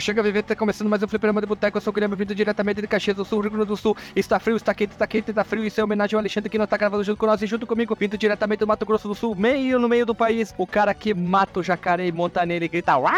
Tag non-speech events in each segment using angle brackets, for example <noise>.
Chega Viver, tá começando mais um fliperama de boteco. Eu sou o Guilherme, vindo diretamente de Caxias do Sul, Rio Grande do Sul. Está frio, está quente, está quente, está frio. Isso é homenagem ao Alexandre que não tá gravando junto com nós e junto comigo, vindo diretamente do Mato Grosso do Sul, meio no meio do país. O cara que mata o jacaré e monta nele e grita uau,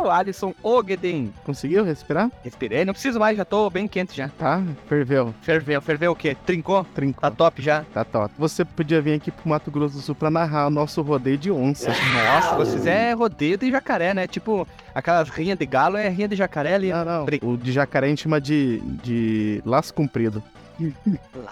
uau, Alisson Ogden. Conseguiu respirar? Respirei, não preciso mais, já tô bem quente já. Tá, ferveu. Ferveu, ferveu o quê? Trincou? Trincou. Tá top já? Tá top. Você podia vir aqui pro Mato Grosso do Sul pra narrar o nosso rodeio de onça. Nossa, vocês é rodeio de jacaré, né? Tipo, aquelas rinhas de galo é rinha de jacaré ali. Não, não. O de jacaré a gente chama de, de laço comprido.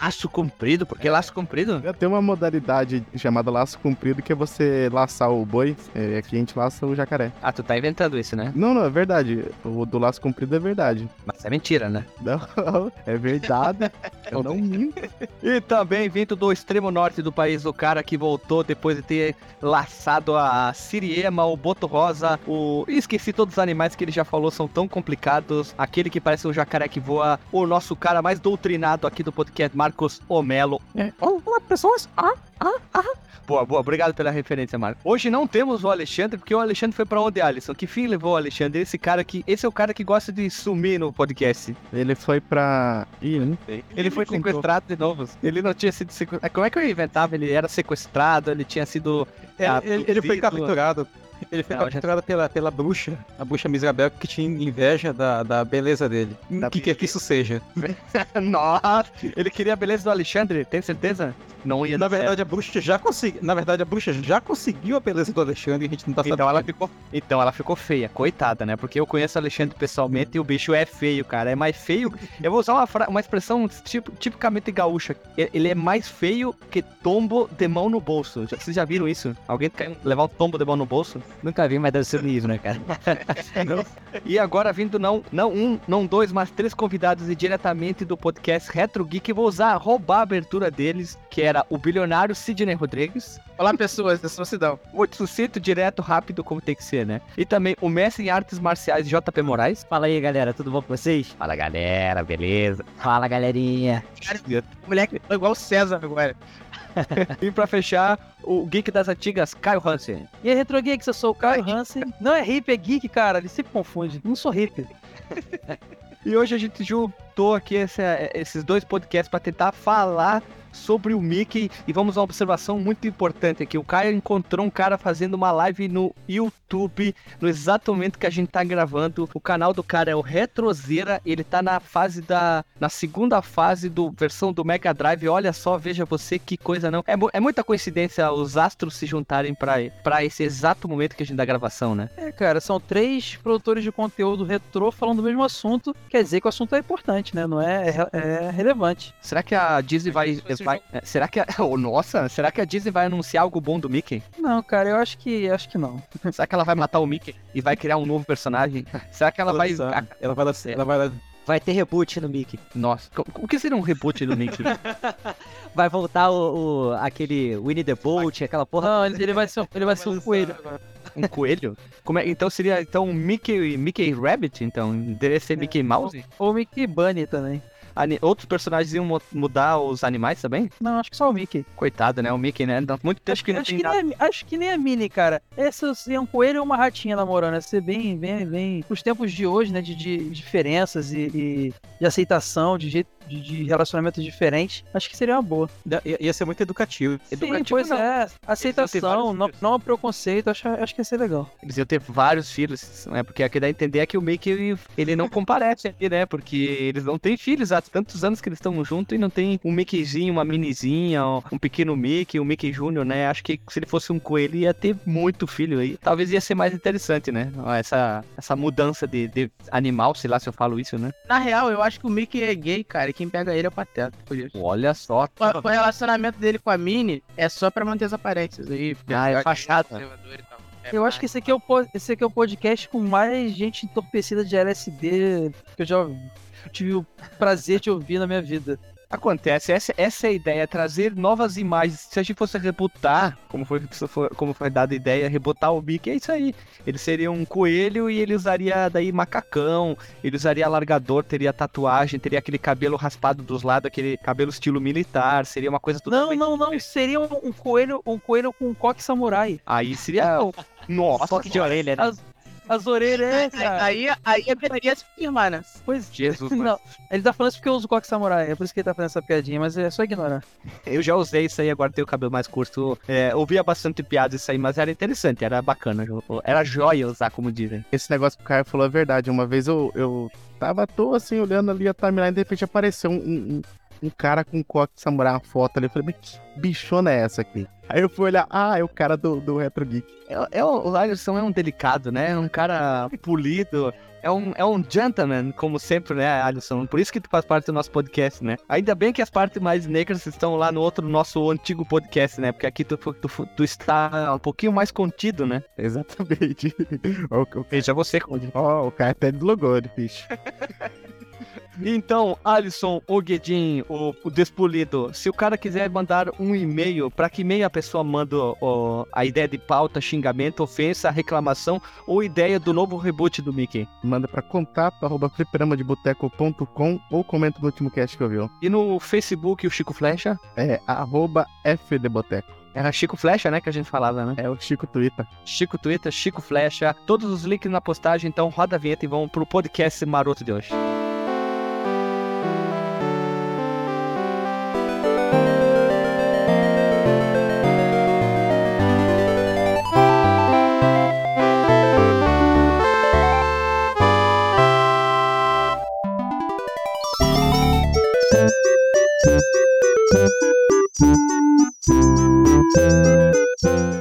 Laço comprido? Por que laço comprido? Tem uma modalidade chamada laço comprido que é você laçar o boi. É, aqui a gente laça o jacaré. Ah, tu tá inventando isso, né? Não, não, é verdade. O do laço comprido é verdade. Mas é mentira, né? Não, <laughs> é verdade. <laughs> Eu não minto. <laughs> E também vindo do extremo norte do país, o cara que voltou depois de ter laçado a Siriema, o Boto Rosa, o. Esqueci todos os animais que ele já falou, são tão complicados. Aquele que parece um jacaré que voa, o nosso cara mais doutrinado aqui do podcast, Marcos Omelo. É. Olá, pessoas. Ah, ah, ah. Boa, boa, obrigado pela referência, Marcos. Hoje não temos o Alexandre, porque o Alexandre foi pra onde, Alisson? Que fim levou o Alexandre? Esse cara que. Esse é o cara que gosta de sumir no podcast. Ele foi pra. Ih, eu não sei. Ele foi contou. sequestrado de novo. Ele não tinha sido sequestrado. Como é que eu inventava? Ele era sequestrado, ele tinha sido. É, ele, ele foi capturado. Ele foi já- capturado pela, pela bruxa, a bruxa Misrabel, que tinha inveja da, da beleza dele. Da O que quer que isso seja? <laughs> Nossa! Ele queria a beleza do Alexandre, tem certeza? Não ia Na verdade, a bruxa já conseguiu. Na verdade, a bruxa já conseguiu a beleza do Alexandre e a gente não tá certo. sabendo. Então ela ficou. Então ela ficou feia, coitada, né? Porque eu conheço o Alexandre pessoalmente e o bicho é feio, cara. É mais feio. Eu vou usar uma, fra- uma expressão tipo, tipicamente gaúcha. Ele é mais feio que tombo de mão no bolso. Vocês já viram isso? Alguém caiu- levar um tombo de mão no bolso? Nunca vi, mas deve ser livro, né, cara? <laughs> E agora vindo não, não um, não dois, mas três convidados e diretamente do podcast Retro Geek, vou usar, roubar a abertura deles, que era o bilionário Sidney Rodrigues. Olá, pessoas da Sociedade. Muito sucinto, direto, rápido, como tem que ser, né? E também o mestre em artes marciais JP Moraes. Fala aí, galera, tudo bom com vocês? Fala galera, beleza? Fala, galerinha. O moleque é igual o César agora. <laughs> E pra fechar, o geek das antigas, Caio Hansen. E aí, Retro Geeks, eu sou o Caio Hansen. Não é hippie, é geek, cara. Ele sempre confunde. Não sou hippie. <laughs> E hoje a gente juntou aqui esse- esses dois podcasts para tentar falar sobre o Mickey e vamos a uma observação muito importante aqui. O Caio encontrou um cara fazendo uma live no YouTube no exato momento que a gente tá gravando. O canal do cara é o Retrozeira, ele tá na fase da na segunda fase do versão do Mega Drive. Olha só, veja você que coisa não. É, é muita coincidência os astros se juntarem para para esse exato momento que a gente dá a gravação, né? É, cara, são três produtores de conteúdo retrô falando do mesmo assunto. Quer dizer que o assunto é importante, né? Não é, é, é relevante. Será que a Disney vai. Vai- é, será que a. <laughs> Oh, nossa, será que a Disney vai anunciar algo bom do Mickey? Não, cara, eu acho que acho que não. <laughs> Será que ela vai matar o Mickey e vai criar um novo personagem? <laughs> Será que ela vai. sabe. Ela vai dar. Ela vai dar. Vai ter reboot no Mickey. Nossa, o que seria um reboot do Mickey? Vai voltar o, o- aquele Winnie the Bolt, aquela porra. Não, ele vai ser, ele vai ser um coelho. Um coelho? Como é, então seria então um Mickey, Mickey Rabbit? Então, deveria ser Mickey Mouse? Ou Mickey Bunny também. Outros personagens iam mu- mudar os animais também? Não, acho que só o Mickey. Coitado, né? O Mickey, né? Muito tempo Acho que que, não acho, tem que nada. nem a, acho que nem a Mini, cara. Essa é um coelho ou uma ratinha namorando. Ia ser bem, bem, bem. Os tempos de hoje, né? De, de diferenças e, e de aceitação, de jeito de, de relacionamentos diferentes. Acho que seria uma boa. Ia, ia ser muito educativo. Sim, Educativo, pois não. é. Aceitação, não, não é preconceito. Acho, acho que ia ser legal. Eles iam ter vários filhos, né? Porque o que dá a entender é que o Mickey, ele não comparece aqui, né? Porque eles não têm filhos há tantos anos que eles estão juntos e não tem um Mickeyzinho, uma minizinha, um pequeno Mickey, um Mickey Júnior, né? Acho que se ele fosse um coelho, ia ter muito filho aí. Talvez ia ser mais interessante, né? Essa, essa mudança de, de animal, sei lá se eu falo isso, né? Na real, eu acho que o Mickey é gay, cara, quem pega ele é o Pateta. Por isso. Olha só. O, o relacionamento dele com a Mini é só pra manter as aparências aí. Ah, é fachada. tal. É Eu acho que esse aqui, é o, esse aqui é o podcast com mais gente entorpecida de LSD que eu já tive o prazer de ouvir na minha vida. Acontece, essa, essa é a ideia, trazer novas imagens. Se a gente fosse rebutar, como foi, como foi dada a ideia, rebutar o Mickey, é isso aí. Ele seria um coelho e ele usaria daí macacão, ele usaria alargador, teria tatuagem, teria aquele cabelo raspado dos lados, aquele cabelo estilo militar, seria uma coisa Não, não, não. Seria um, um coelho, um coelho com um coque samurai. Aí seria... Nossa, Foque de orelha, né? As- As orelhas, é, cara. Aí, aí é deveria se firmar, né? Pois <laughs> Jesus, mano. Não, ele tá falando isso porque eu uso coque samurai, é por isso que ele tá fazendo essa piadinha, mas é só ignorar. Eu já usei isso aí, agora tenho o cabelo mais curto. É, ouvia bastante piada isso aí, mas era interessante, era bacana. Era joia usar, como dizem. Esse negócio que o Caio falou é verdade. Uma vez eu, eu tava à toa, assim, olhando ali a timeline e de repente apareceu um, um, um cara com um coque de samurai, uma foto ali. Eu falei, mas que bichona é essa aqui? Aí eu fui olhar, ah, é o cara do, do Retro Geek. É, é, o Alisson é um delicado, né? É um cara <laughs> polido. É um, é um gentleman, como sempre, né, Alisson? Por isso que tu faz parte do nosso podcast, né? Ainda bem que as partes mais negras estão lá no outro nosso antigo podcast, né? Porque aqui tu, tu, tu está um pouquinho mais contido, né? Exatamente. <laughs> Veja você, Conde. ó, o cara até deslogou, bicho. <laughs> Então, Alisson, o Guedin, o, o Despolido, se o cara quiser mandar um e-mail, para que e-mail a pessoa manda ó, a ideia de pauta, xingamento, ofensa, reclamação ou ideia do novo reboot do Mickey? Manda pra contato, arroba fliperamadeboteco.com ou comenta no último cast que eu vi. E no Facebook, o Chico Flecha? É, arroba FDBoteco. Era Chico Flecha, né, que a gente falava, né? É o Chico Twitter. Chico Twitter, Chico Flecha, todos os links na postagem, então roda a vinheta e vamos pro podcast maroto de hoje. thank you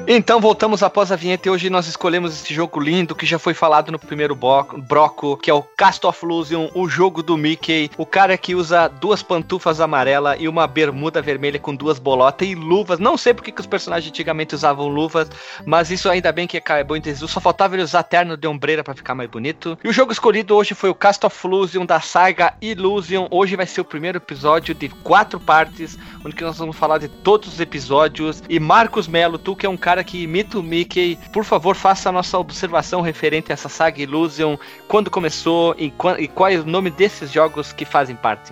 Então voltamos após a vinheta e hoje nós escolhemos esse jogo lindo que já foi falado no primeiro bloco, broco, que é o Cast of Illusion, o jogo do Mickey, o cara que usa duas pantufas amarelas e uma bermuda vermelha com duas bolotas e luvas. Não sei porque que os personagens antigamente usavam luvas, mas isso ainda bem que acabou em desuso. Só faltava ele usar terno de ombreira para ficar mais bonito. E o jogo escolhido hoje foi o Cast of Illusion da saga Illusion. Hoje vai ser o primeiro episódio de quatro partes, onde nós vamos falar de todos os episódios. E Marcos Melo, tu que é um cara que imita o Mickey, por favor, faça a nossa observação referente a essa saga Illusion, quando começou e, e qual é o nome desses jogos que fazem parte.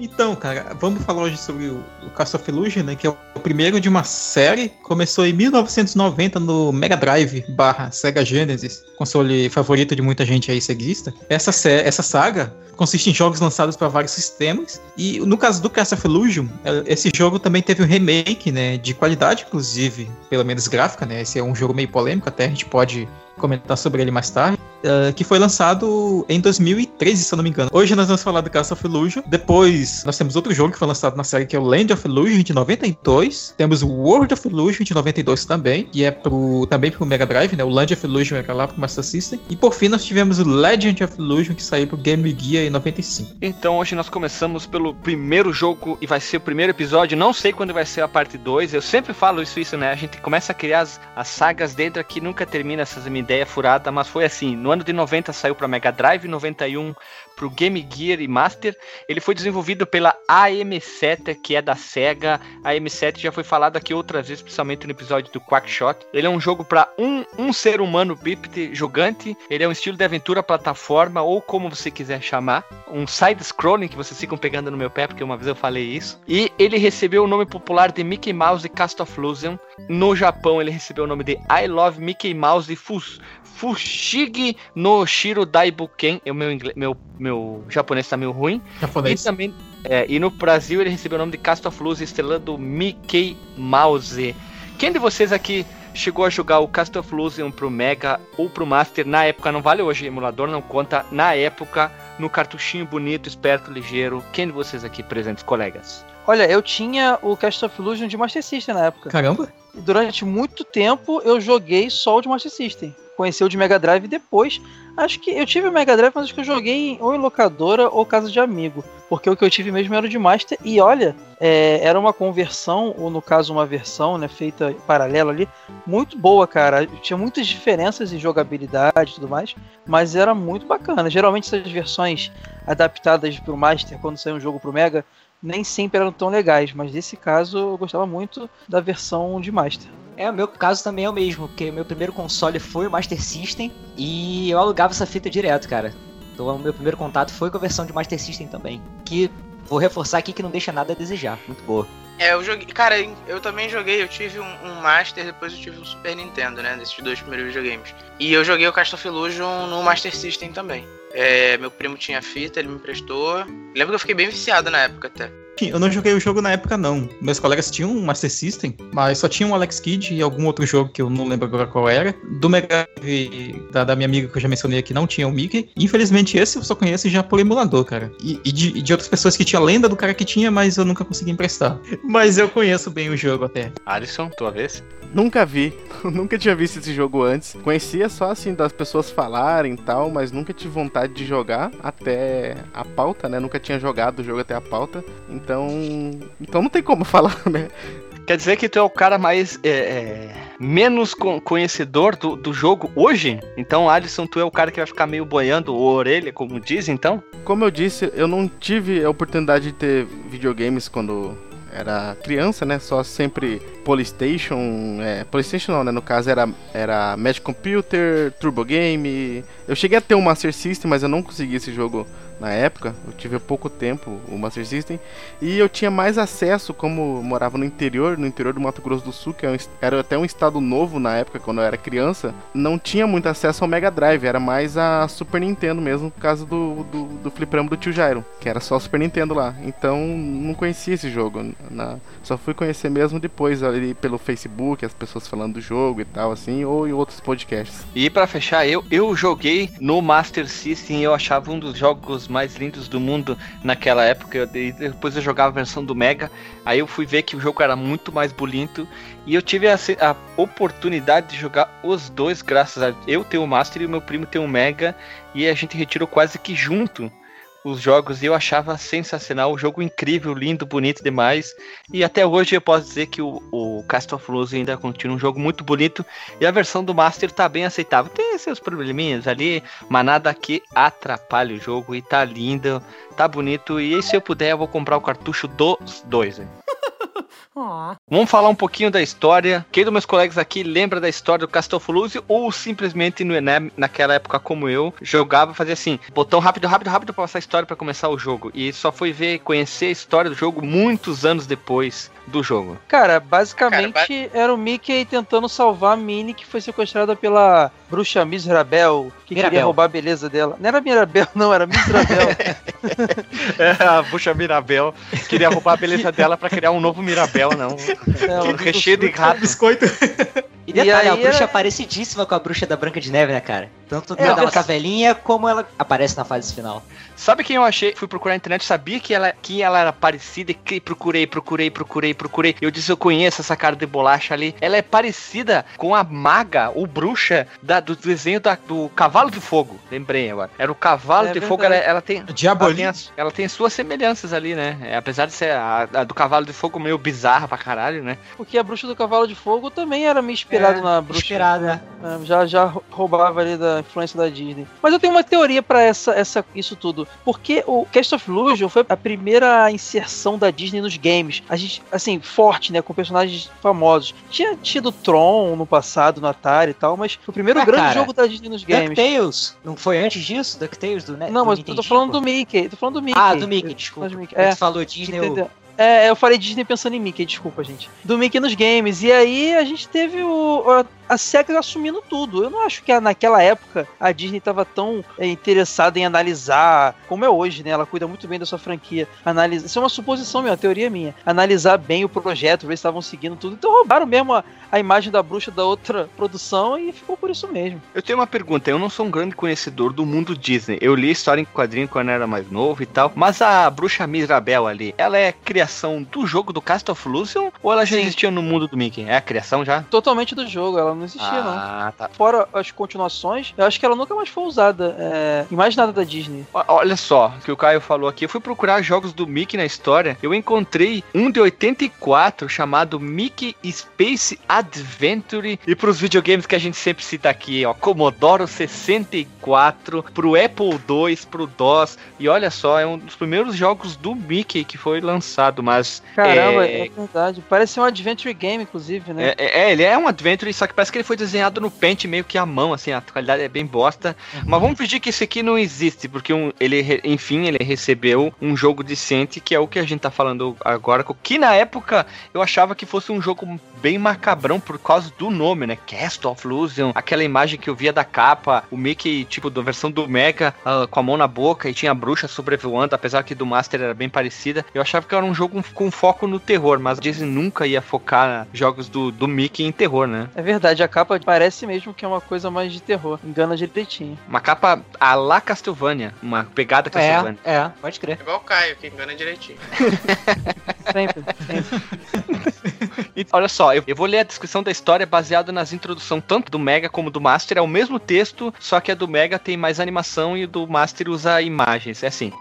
Então, cara, vamos falar hoje sobre o, o Cast of Illusion, né? Que é o primeiro de uma série. Começou em 1990 no Mega Drive barra Sega Genesis, console favorito de muita gente aí ceguista. Essa, essa saga consiste em jogos lançados para vários sistemas. E no caso do Cast of Illusion, eh, esse jogo também teve um remake, né? De qualidade, inclusive, pelo menos gráfica, né? Esse é um jogo meio polêmico, até a gente pode comentar sobre ele mais tarde. Eh, que foi lançado em 2013, se eu não me engano. Hoje nós vamos falar do Cast of Illusion. Depois nós temos outro jogo que foi lançado na série que é o Land of Illusion de 92. Temos o World of Illusion de 92 também, que é pro, também pro Mega Drive, né? O Land of Illusion era lá pro Master System. E por fim nós tivemos o Legend of Illusion que saiu pro Game Gear em 95. Então hoje nós começamos pelo primeiro jogo e vai ser o primeiro episódio. Não sei quando vai ser a parte 2. Eu sempre falo isso, isso, né? A gente começa a criar as, as sagas dentro aqui, nunca termina essas minha ideia furada, mas foi assim. No ano de 90 saiu para Mega Drive, 91 pro Game Gear e Master. Ele foi desenvolvido pela AM7, que é da Sega. A AM7 já foi falado aqui outras vezes, principalmente no episódio do Quackshot. Ele é um jogo para um, um ser humano bípede jogante. Ele é um estilo de aventura plataforma, ou como você quiser chamar. Um side-scrolling, que vocês ficam pegando no meu pé, porque uma vez eu falei isso. E ele recebeu o nome popular de Mickey Mouse Cast of Illusion. No Japão, ele recebeu o nome de I Love Mickey Mouse Fus Fushigi no Shiro Daibuken. O meu, inglês, meu, meu japonês tá meio ruim. E Japonês. também, é, e no Brasil ele recebeu o nome de Cast of Luz estrelando Mickey Mouse. Quem de vocês aqui chegou a jogar o Cast of Illusion pro Mega ou pro Master na época? Não vale hoje, emulador não conta. Na época, no cartuchinho bonito, esperto, ligeiro. Quem de vocês aqui presentes, colegas? Olha, eu tinha o Cast of Illusion de Master System na época. Caramba! Durante muito tempo eu joguei só o de Master System. Conheci o de Mega Drive depois. Acho que eu tive o Mega Drive, mas acho que eu joguei ou em locadora ou casa de amigo. Porque o que eu tive mesmo era o de Master. E olha, é, era uma conversão, ou no caso uma versão, né, feita paralela ali, muito boa, cara. Tinha muitas diferenças em jogabilidade e tudo mais, mas era muito bacana. Geralmente essas versões adaptadas pro Master, quando saiu um jogo pro Mega, nem sempre eram tão legais, mas nesse caso eu gostava muito da versão de Master. É, o meu caso também é o mesmo, porque meu primeiro console foi o Master System e eu alugava essa fita direto, cara. Então o meu primeiro contato foi com a versão de Master System também, que vou reforçar aqui que não deixa nada a desejar, muito boa. É, eu joguei. Cara, eu também joguei. Eu tive um, um Master, depois eu tive um Super Nintendo, né? Desses dois primeiros videogames. E eu joguei o Castle of Illusion no Master System também. É, meu primo tinha fita, ele me emprestou. Lembro que eu fiquei bem viciado na época até. Eu não joguei o jogo na época, não. Meus colegas tinham um Master System, mas só tinha um Alex Kidd e algum outro jogo que eu não lembro agora qual era. Do Mega Drive, da, da minha amiga que eu já mencionei aqui, não tinha o Mickey. Infelizmente, esse eu só conheço já por emulador, cara. E, e de, e de outras pessoas que tinha lenda do cara que tinha, mas eu nunca consegui emprestar. Mas eu conheço bem o jogo até. Alisson, tua vez? Nunca vi, <laughs> nunca tinha visto esse jogo antes. Conhecia só assim das pessoas falarem e tal, mas nunca tive vontade de jogar até a pauta, né? Nunca tinha jogado o jogo até a pauta. Então, então não tem como <laughs> falar, né? Quer dizer que tu é o cara mais. É, é, menos con- conhecedor do, do jogo hoje? Então, Alisson, tu é o cara que vai ficar meio boiando a orelha, como diz, então? Como eu disse, eu não tive a oportunidade de ter videogames quando era criança, né? Só sempre Polystation, é, Polystation não, né? No caso era, era Magic Computer, Turbo Game. Eu cheguei a ter um Master System, mas eu não consegui esse jogo na época. Eu tive pouco tempo o Master System. E eu tinha mais acesso, como morava no interior, no interior do Mato Grosso do Sul, que é era até um estado novo na época, quando eu era criança. Não tinha muito acesso ao Mega Drive, era mais a Super Nintendo mesmo, por causa do, do, do do tio Jairo, que era só Super Nintendo lá. Então não conhecia esse jogo. na- só fui conhecer mesmo depois ali pelo Facebook, as pessoas falando do jogo e tal, assim, ou em outros podcasts. E pra fechar, eu, eu joguei no Master System eu achava um dos jogos mais lindos do mundo naquela época. Depois eu jogava a versão do Mega, aí eu fui ver que o jogo era muito mais bonito e eu tive a, a oportunidade de jogar os dois, graças a eu ter o Master e o meu primo ter o Mega, e a gente retirou quase que junto os jogos e eu achava sensacional, o jogo incrível, lindo, bonito demais. E até hoje eu posso dizer que o, o Cast of Luz ainda continua um jogo muito bonito e a versão do Master tá bem aceitável. Tem seus probleminhas ali, mas nada que atrapalhe o jogo e tá lindo, tá bonito. E se eu puder, eu vou comprar o cartucho dos dois. hein. Vamos falar um pouquinho da história. Quem dos meus colegas aqui lembra da história do Castelfluse ou simplesmente no Enem, naquela época como eu, jogava, fazia assim, botão rápido, rápido, rápido pra passar a história pra começar o jogo. E só foi ver, conhecer a história do jogo muitos anos depois do jogo. Cara, basicamente era o Mickey tentando salvar a Minnie que foi sequestrada pela bruxa Miserabel, que queria Mirabel. roubar a beleza dela. Não era Mirabel, não, era Miserabel. <laughs> É, a Bucha Mirabel queria roubar a beleza dela pra criar um novo Mirabel, não. Ela- Recheio de rato. Biscoito. E detalhe, E a bruxa é parecidíssima com a bruxa da Branca de Neve, né, cara? Tanto É, eu- tá velhinha, como ela aparece na fase final. Sabe quem eu achei? Fui procurar na internet, sabia que ela, que ela era parecida e que procurei, procurei, procurei, procurei. Eu disse, eu conheço essa cara de bolacha ali. Ela é parecida com a maga, ou bruxa, da- do desenho da- do Cavalo de Fogo. Lembrei agora. Era o Cavalo É de Fogo, ela, ela tem... Ela tem, ela tem suas semelhanças ali, né? É, apesar de ser a, a do Cavalo de Fogo meio bizarra pra caralho, né? Porque a bruxa do cavalo de fogo também era meio inspirada É, na bruxa. Inspirada. É, já, já roubava ali da influência da Disney. Mas eu tenho uma teoria pra essa, essa, isso tudo. Porque o Cast of Illusion foi a primeira inserção da Disney nos games. A gente, assim, forte, né? Com personagens famosos. Tinha tido Tron no passado, no Atari e tal, mas foi o primeiro Ah, grande cara, jogo da Disney nos games. DuckTales. Não foi antes disso? DuckTales do, né, Não, do mas eu tô falando pô? do Mickey. Tô falando do Mickey. Ah, do Mickey, desculpa. Mickey, é. falou Disney, eu... É, eu falei Disney pensando em Mickey, desculpa, gente. Do Mickey nos games. E aí a gente teve o, a, SEGA assumindo tudo. Eu não acho que naquela época a Disney estava tão é, interessada em analisar, como é hoje, né? Ela cuida muito bem da sua franquia. Analisa, isso é uma suposição minha, uma teoria minha. Analisar bem o projeto, ver se estavam seguindo tudo. Então roubaram mesmo a, a imagem da bruxa da outra produção e ficou por isso mesmo. Eu tenho uma pergunta, eu não sou um grande conhecedor do mundo Disney. Eu li história em quadrinho quando era mais novo e tal, mas a bruxa Mirabel ali, ela é criação do jogo do Cast of Illusion ou ela já Sim. existia no mundo do Mickey? É a criação já? Totalmente do jogo, ela não existia, não. ah, tá. Fora as continuações, eu acho que ela nunca mais foi usada é, em mais nada da Disney. Olha só, o que o Caio falou aqui. Eu fui procurar jogos do Mickey na história. Eu encontrei um de 84 chamado Mickey Space Adventure. E pros videogames que a gente sempre cita aqui, ó, Commodore 64, pro Apple II, pro DOS. E olha só, é um dos primeiros jogos do Mickey que foi lançado, mas Caramba, É. é, verdade. Parece ser um adventure game, inclusive, né? É, é, é, ele é um adventure, só que parece que ele foi desenhado no pente meio que à mão, assim, a qualidade é bem bosta. Mas vamos fingir que esse aqui não existe, porque um, ele, enfim, ele recebeu um jogo decente, que é o que a gente tá falando agora, que na época eu achava que fosse um jogo bem macabrão por causa do nome, né? Cast of Illusion, aquela imagem que eu via da capa, o Mickey, tipo, da versão do Mega, ah, com a mão na boca e tinha a bruxa sobrevoando, apesar que do Master era bem parecida. Eu achava que era um jogo com foco no terror, mas a Disney nunca ia focar jogos do, do Mickey em terror, né? É verdade, a capa parece mesmo que é uma coisa mais de terror. Engana direitinho. Uma capa a la Castlevania, uma pegada Castlevania. É, é, pode crer. Igual o Caio, que engana direitinho. <laughs> <laughs> Sempre, sempre. E olha só, eu, eu vou ler a descrição da história baseada nas introduções tanto do Mega como do Master. É o mesmo texto, só que a do Mega tem mais animação e o do Master usa imagens. É assim.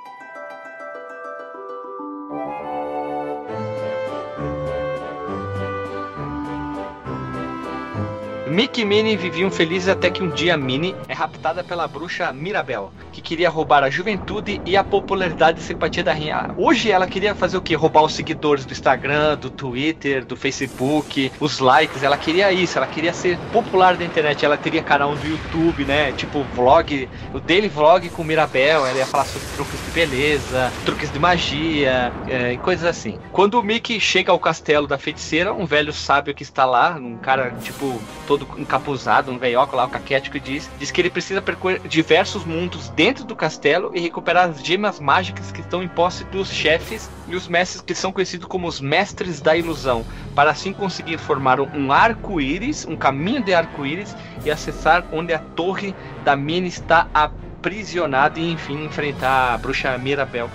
Mickey e Minnie viviam felizes até que um dia Minnie é raptada pela bruxa Mirabel, que queria roubar a juventude e a popularidade e simpatia da rainha. Hoje ela queria fazer o quê? Roubar os seguidores do Instagram, do Twitter, do Facebook, os likes. Ela queria isso, ela queria ser popular da internet. Ela teria canal do YouTube, né? Tipo vlog, o daily vlog com Mirabel. Ela ia falar sobre truques de beleza, truques de magia é, e coisas assim. Quando o Mickey chega ao castelo da feiticeira, um velho sábio que está lá, um cara tipo todo encapuzado, um veioco lá, o caquético, diz, diz que ele precisa percorrer diversos mundos dentro do castelo e recuperar as gemas mágicas que estão em posse dos chefes e os mestres que são conhecidos como os mestres da ilusão, para assim conseguir formar um arco-íris, um caminho de arco-íris e acessar onde a torre da mina está aprisionada e enfim enfrentar a bruxa Mirabel.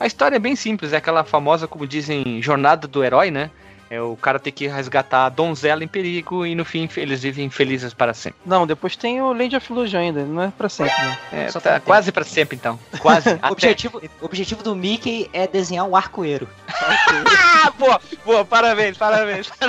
A história é bem simples, é aquela famosa, como dizem, jornada do herói, né? É o cara ter que resgatar a donzela em perigo e no fim eles vivem felizes para sempre. Não, depois tem o Land of Illusion ainda, não é pra sempre, né? É, Só tá quase para sempre então. Quase. <laughs> O objetivo, o objetivo do Mickey é desenhar um arco-eiro. Ah, boa, boa, parabéns, parabéns. <laughs>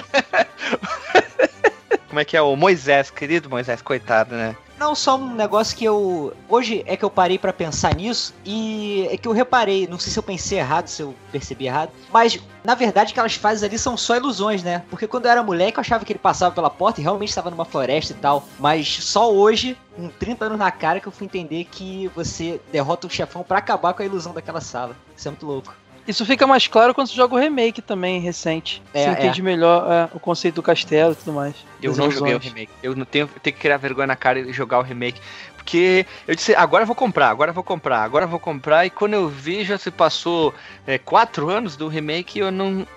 Como é que é o Moisés, querido Moisés, coitado, né? Não, só um negócio que eu. Hoje é que eu parei pra pensar nisso e é que eu reparei, não sei se eu pensei errado, se eu percebi errado, mas na verdade aquelas fases ali são só ilusões, né? Porque quando eu era moleque eu achava que ele passava pela porta e realmente estava numa floresta e tal, mas só hoje, com 30 anos na cara, que eu fui entender que você derrota o chefão pra acabar com a ilusão daquela sala. Isso é muito louco. Isso fica mais claro quando você joga o remake também, recente. É, você é. entende melhor é, o conceito do castelo e tudo mais. Eu não joguei o remake. Eu não tenho, tenho que criar vergonha na cara e jogar o remake. Porque eu disse, agora eu vou comprar, agora eu vou comprar, agora eu vou comprar. E quando eu vi, já se passou é, quatro anos do remake e eu não.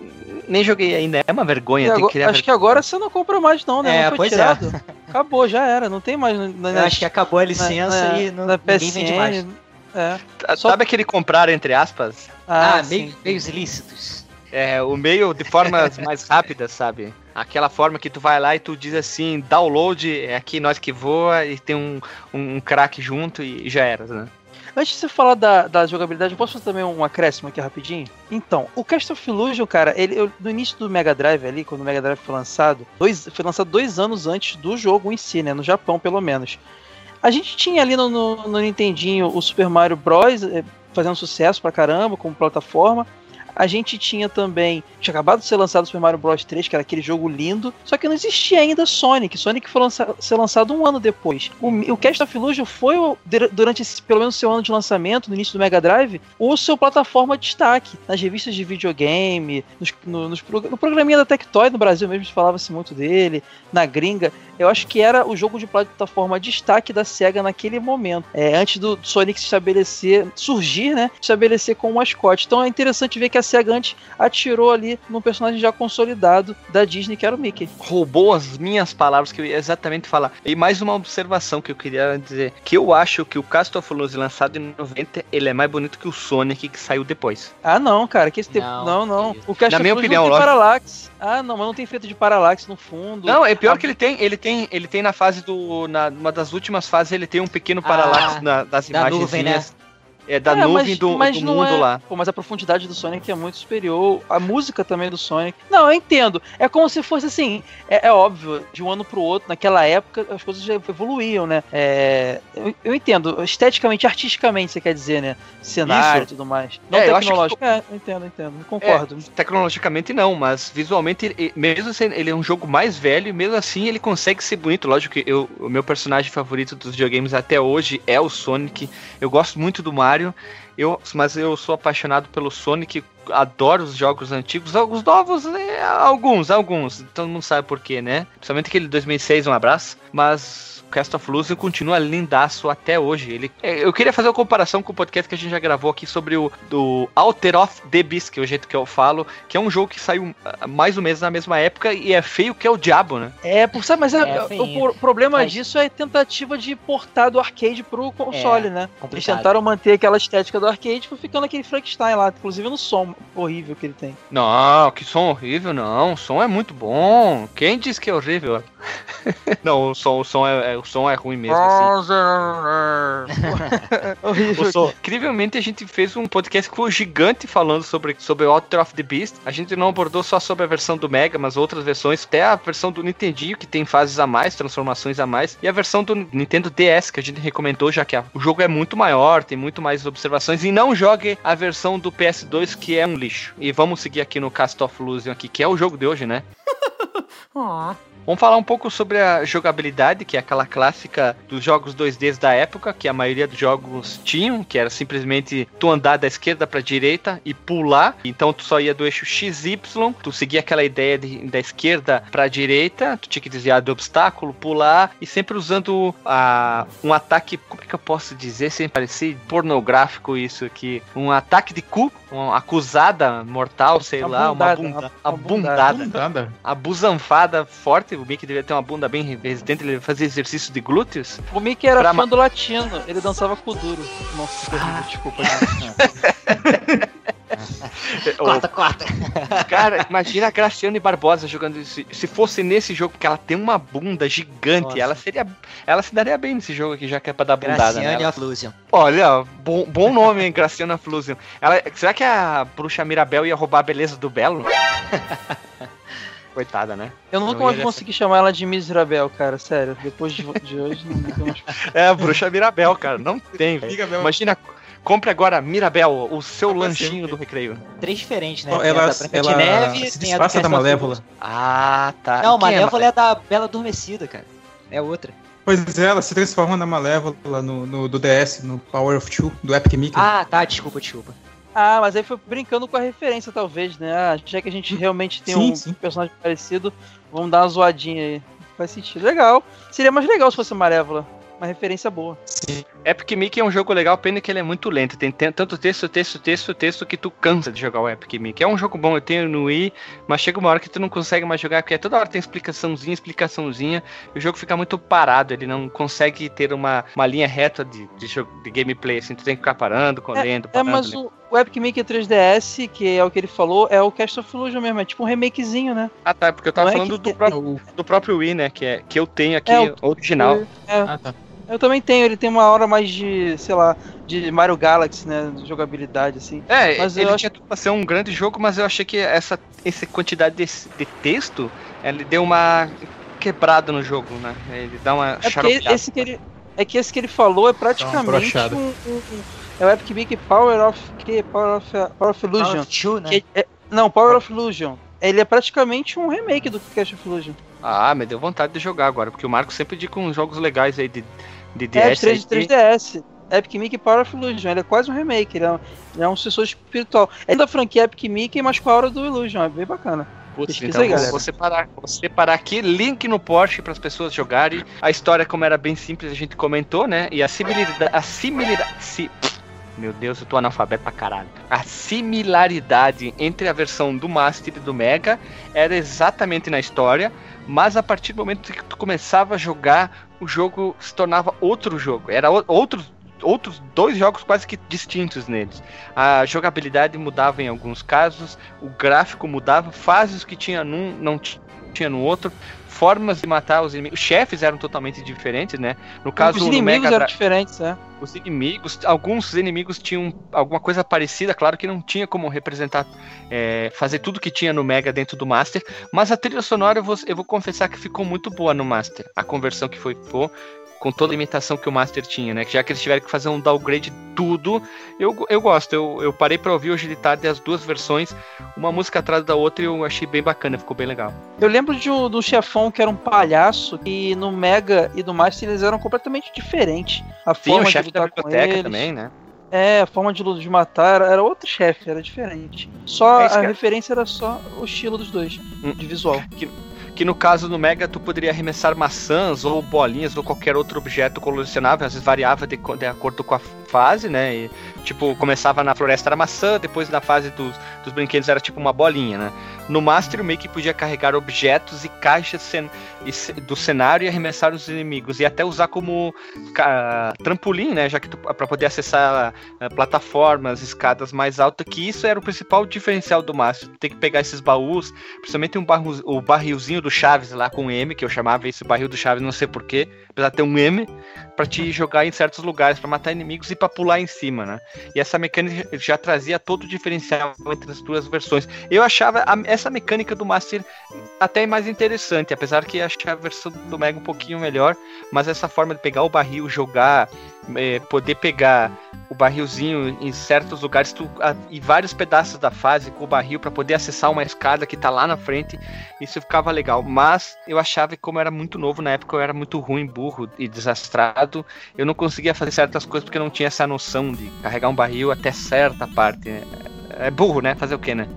Nem joguei ainda. É uma vergonha, agora- que criar acho que agora você não compra mais não, né? É, não foi pois é. tirado. <laughs> Acabou, já era. Não tem mais. Na, Eu acho que acabou a licença na, e não, na ninguém vende mais. PSN. É. vergonha. só- Sabe aquele comprar entre aspas? Ah, Ah, sim. meio, meios ilícitos. É, o meio de formas <laughs> mais rápidas, sabe? Aquela forma que tu vai lá e tu diz assim, download, é aqui nós que voa, e tem um, um, um crack junto e já era, né? Antes de você falar da, da jogabilidade, eu posso fazer também um acréscimo aqui rapidinho? Então, o Cast of Illusion, cara, ele, eu- no início do Mega Drive ali, quando o Mega Drive foi lançado, dois, foi lançado dois anos antes do jogo em si, né? No Japão, pelo menos. A gente tinha ali no, no, no Nintendinho o Super Mario Bros. Fazendo sucesso pra caramba como plataforma. A gente tinha também. Tinha acabado de ser lançado o Super Mario Bros 3, que era aquele jogo lindo. Só que não existia ainda Sonic. Sonic foi lança, ser lançado um ano depois. O, o Cast of Illusion foi, durante esse, pelo menos seu ano de lançamento, no início do Mega Drive, o seu plataforma de destaque. Nas revistas de videogame, nos, no, nos no programinha da Tectoy no Brasil mesmo falava-se muito dele, na gringa. Eu acho que era o jogo de plataforma destaque da SEGA naquele momento. É, antes do Sonic se estabelecer, surgir, né? Se estabelecer como mascote. Então é interessante ver que a SEGA antes atirou ali num personagem já consolidado da Disney, que era o Mickey. roubou as minhas palavras que eu ia exatamente falar. E mais uma observação que eu queria dizer, que eu acho que o Cast of Illusion lançado em 90, ele é mais bonito que o Sonic que saiu depois. Ah, não, cara, que esse tempo. Não, Não. O Cast Na of minha Illusion opinião, não tem lógico. Parallax. Ah, não, mas não tem efeito de Parallax no fundo. Não, é pior A- que ele tem, ele tem, ele tem na fase do na uma das últimas fases ele tem um pequeno paralaxe Ah, na, das da nuvem, né? É da É, nuvem do, mas do mundo é- lá. Pô, mas a profundidade do Sonic é muito superior. A música também do Sonic. Não, eu entendo. É como se fosse assim. É, é óbvio, de um ano pro outro, naquela época, as coisas já evoluíam, né? É, eu, eu entendo. Esteticamente, artisticamente, você quer dizer, né? Cenário e tudo mais. Não É, eu acho que- tecnológico. É, eu entendo, eu entendo. Eu concordo. Tecnologicamente não, mas visualmente, mesmo sendo ele é um jogo mais velho, mesmo assim ele consegue ser bonito. Lógico que eu, o meu personagem favorito dos videogames até hoje é o Sonic. Eu gosto muito do Mario, eu, mas eu sou apaixonado pelo Sonic. Adoro os jogos antigos, os novos, né, alguns, alguns. Todo mundo sabe por quê, né? Principalmente aquele 2006, um abraço. Mas Cast of Illusion continua lindaço até hoje. Ele, é, eu queria fazer uma comparação com o podcast que a gente já gravou aqui sobre o do Alter of the Beast, que é o jeito que eu falo, que é um jogo que saiu ah, mais ou menos na mesma época e é feio que é o diabo, né? É, por sabe, mas é- É, o feinho. pro- problema Mas- disso é a tentativa de portar do arcade pro console, né? Eles complicado. tentaram manter aquela estética do arcade, foi ficando aquele Frankenstein lá, inclusive no som horrível que ele tem. Não, que som horrível, não. O som é muito bom. Quem disse que é horrível? <laughs> não, o som, o som, é, é- o som é ruim mesmo, assim. <laughs> O som- Incrivelmente a gente fez um podcast que foi gigante falando sobre, sobre Alter of the Beast. A gente não abordou só sobre a versão do Mega, mas outras versões, até a versão do Nintendinho, que tem fases a mais, transformações a mais, e a versão do Nintendo DS, que a gente recomendou, já que a- o jogo é muito maior, tem muito mais observações, e não jogue a versão do PS2, que é um lixo. E vamos seguir aqui no Cast of Illusion aqui, que é o jogo de hoje, né? <laughs> Vamos falar um pouco sobre a jogabilidade, que é aquela clássica dos jogos 2Ds da época, que a maioria dos jogos tinham, que era simplesmente tu andar da esquerda pra direita e pular. Então tu só ia do eixo XY, tu seguia aquela ideia de, da esquerda pra direita, tu tinha que desviar do obstáculo, pular, e sempre usando a, um ataque, como é que eu posso dizer, sem parecer pornográfico isso aqui, um ataque de cu, uma acusada mortal, sei Uma lá, uma bunda, uma- uma uma bundada. bundada Nada. Forte, o Mickey devia ter uma bunda bem resistente, ele fazia exercício de glúteos. O Mickey era Pra fã do latino, ele dançava com o duro. Nossa, horrível, desculpa. <laughs> <laughs> Corta, corta. Cara, imagina a Graciane Barbosa jogando isso. Se fosse nesse jogo, porque ela tem uma bunda gigante, Nossa. ela seria. Ela se daria bem nesse jogo aqui, já que é pra dar bundada Graciane nela. of Illusion. Olha, bom, bom nome, hein, Graciana Flusion. Ela, será que a bruxa Mirabel ia roubar a beleza do Belo? <laughs> Coitada, né? Eu nunca mais consegui chamar ela de Miserabel, cara, sério. Depois de, de hoje, não tem mais. <laughs> É a bruxa Mirabel, cara. Não tem, velho. Mirabel. Imagina, compre agora Mirabel, o seu Como lanchinho do recreio. Três diferentes, né? Ela, Tem a ela, da Branca de Neve, se tem a do disfarça da of Malévola. Ah, tá. Não, é Malévola é da Bela Adormecida, cara. É outra. Pois é, ela se transforma na Malévola no, no- do DS, no Power of Two, do Epic Mickey. Ah, tá, desculpa, desculpa. Ah, mas aí foi brincando com a referência, talvez, né? Ah, já que a gente realmente tem Sim, um sim. personagem parecido, vamos dar uma zoadinha aí. Faz sentido. Legal. Seria mais legal se fosse Malévola. Uma referência boa. Sim. Epic Mickey é um jogo legal, pena que ele é muito lento. Tem tanto texto, texto, texto, texto que tu cansa de jogar o Epic Mickey. É um jogo bom, eu tenho no Wii, mas chega uma hora que tu não consegue mais jogar, porque toda hora tem explicaçãozinha, explicaçãozinha, e o jogo fica muito parado, ele não consegue ter uma, uma linha reta de, de, jogo- de gameplay, assim, tu tem que ficar parando, colhendo, É, parando. mas lendo. o, o Epic Mickey 3DS, que é o que ele falou, é o Cast of Illusion mesmo. É tipo um remakezinho, né? Ah tá, porque eu tava não é falando que- do, próprio, do próprio Wii, né, que, é, que eu tenho aqui, É, o- original. É, Ah, tá. eu também tenho. Ele tem uma hora mais de, sei lá, de Mario Galaxy, né? De jogabilidade, assim. É, Mas eu ele acho- tinha tudo pra ser um grande jogo, mas eu achei que essa, essa quantidade de, de texto, ele deu uma quebrada no jogo, né? Ele dá uma É esse que ele. É que esse que ele falou é praticamente um- um- É o Epic Mickey Power of. Que? Power of, Power of Illusion. Power of Two, né? Que é- não, Power of Illusion. Ele é praticamente um remake do Cast of Illusion. Ah, me deu vontade de jogar agora, porque o Marco sempre indica uns jogos legais aí de, de É, DS. de 3, aí, 3DS. Epic Mickey Power of Illusion. Ele é quase um remake. Ele é, um- ele é um sucessor espiritual. É da franquia Epic Mickey, mas com a hora do Illusion. É bem bacana. Putz, pesquisa então aí, vou, galera. vou separar, vou separar aqui, link no Porsche para as pessoas jogarem. A história, como era bem simples, a gente comentou, né? E a similaridade. A similaridade si- meu Deus, eu tô analfabeto pra caralho. A similaridade entre a versão do Master e do Mega era exatamente na história, mas a partir do momento que tu começava a jogar, o jogo se tornava outro jogo. Era o- outros dois jogos quase que distintos neles. A jogabilidade mudava em alguns casos, o gráfico mudava, fases que tinha num não tinha no outro. Formas de matar os inimigos. Os chefes eram totalmente diferentes, né? No caso, Os inimigos Mega eram diferentes, né? os inimigos, alguns inimigos tinham alguma coisa parecida, claro que não tinha como representar, é, fazer tudo que tinha no Mega dentro do Master, mas a trilha sonora eu vou, eu vou confessar que ficou muito boa no Master, a conversão que foi pô, com toda a limitação que o Master tinha, né? Já que eles tiveram que fazer um downgrade de tudo, eu, eu gosto, eu, eu parei pra ouvir hoje de tarde as duas versões, uma música atrás da outra e eu achei bem bacana, ficou bem legal. Eu lembro de um, do chefão que era um palhaço e no Mega e no Master eles eram completamente diferentes. A Sim, o forma de chefe da lutar com biblioteca eles. também, né? É, a forma de, de matar era, era outro chefe, era diferente. Só É a é. referência era só o estilo dos dois, Hum. de visual. que no caso no Mega tu poderia arremessar maçãs ou bolinhas ou qualquer outro objeto colecionável, às vezes variava de, de acordo com a fase, né? E, tipo, começava na floresta era maçã, depois na fase dos, dos brinquedos era tipo uma bolinha, né? No Master o Mickey podia carregar objetos e caixas cen- e do cenário e arremessar os inimigos e até usar como trampolim, né? Já que para poder acessar eh, plataformas, escadas mais altas, que isso era o principal diferencial do Master. Tem que pegar esses baús, principalmente um barru, o barrilzinho do Chaves lá com M, que eu chamava esse barril do Chaves, não sei porquê, apesar de ter um M, pra te jogar em certos lugares, pra matar inimigos e pra pular em cima, né? E essa mecânica já trazia todo o diferencial entre as duas versões. Eu achava a- essa mecânica do Master até mais interessante, apesar que achei a versão do Mega um pouquinho melhor, mas essa forma de pegar o barril, jogar, eh, poder pegar o barrilzinho em certos lugares tu, a- e vários pedaços da fase com o barril para poder acessar uma escada que tá lá na frente, isso ficava legal. Mas eu achava que como era muito novo na época, eu era muito ruim, burro e desastrado, eu não conseguia fazer certas coisas porque eu não tinha essa noção de carregar um barril até certa parte. né? É burro, né? Fazer o quê, né?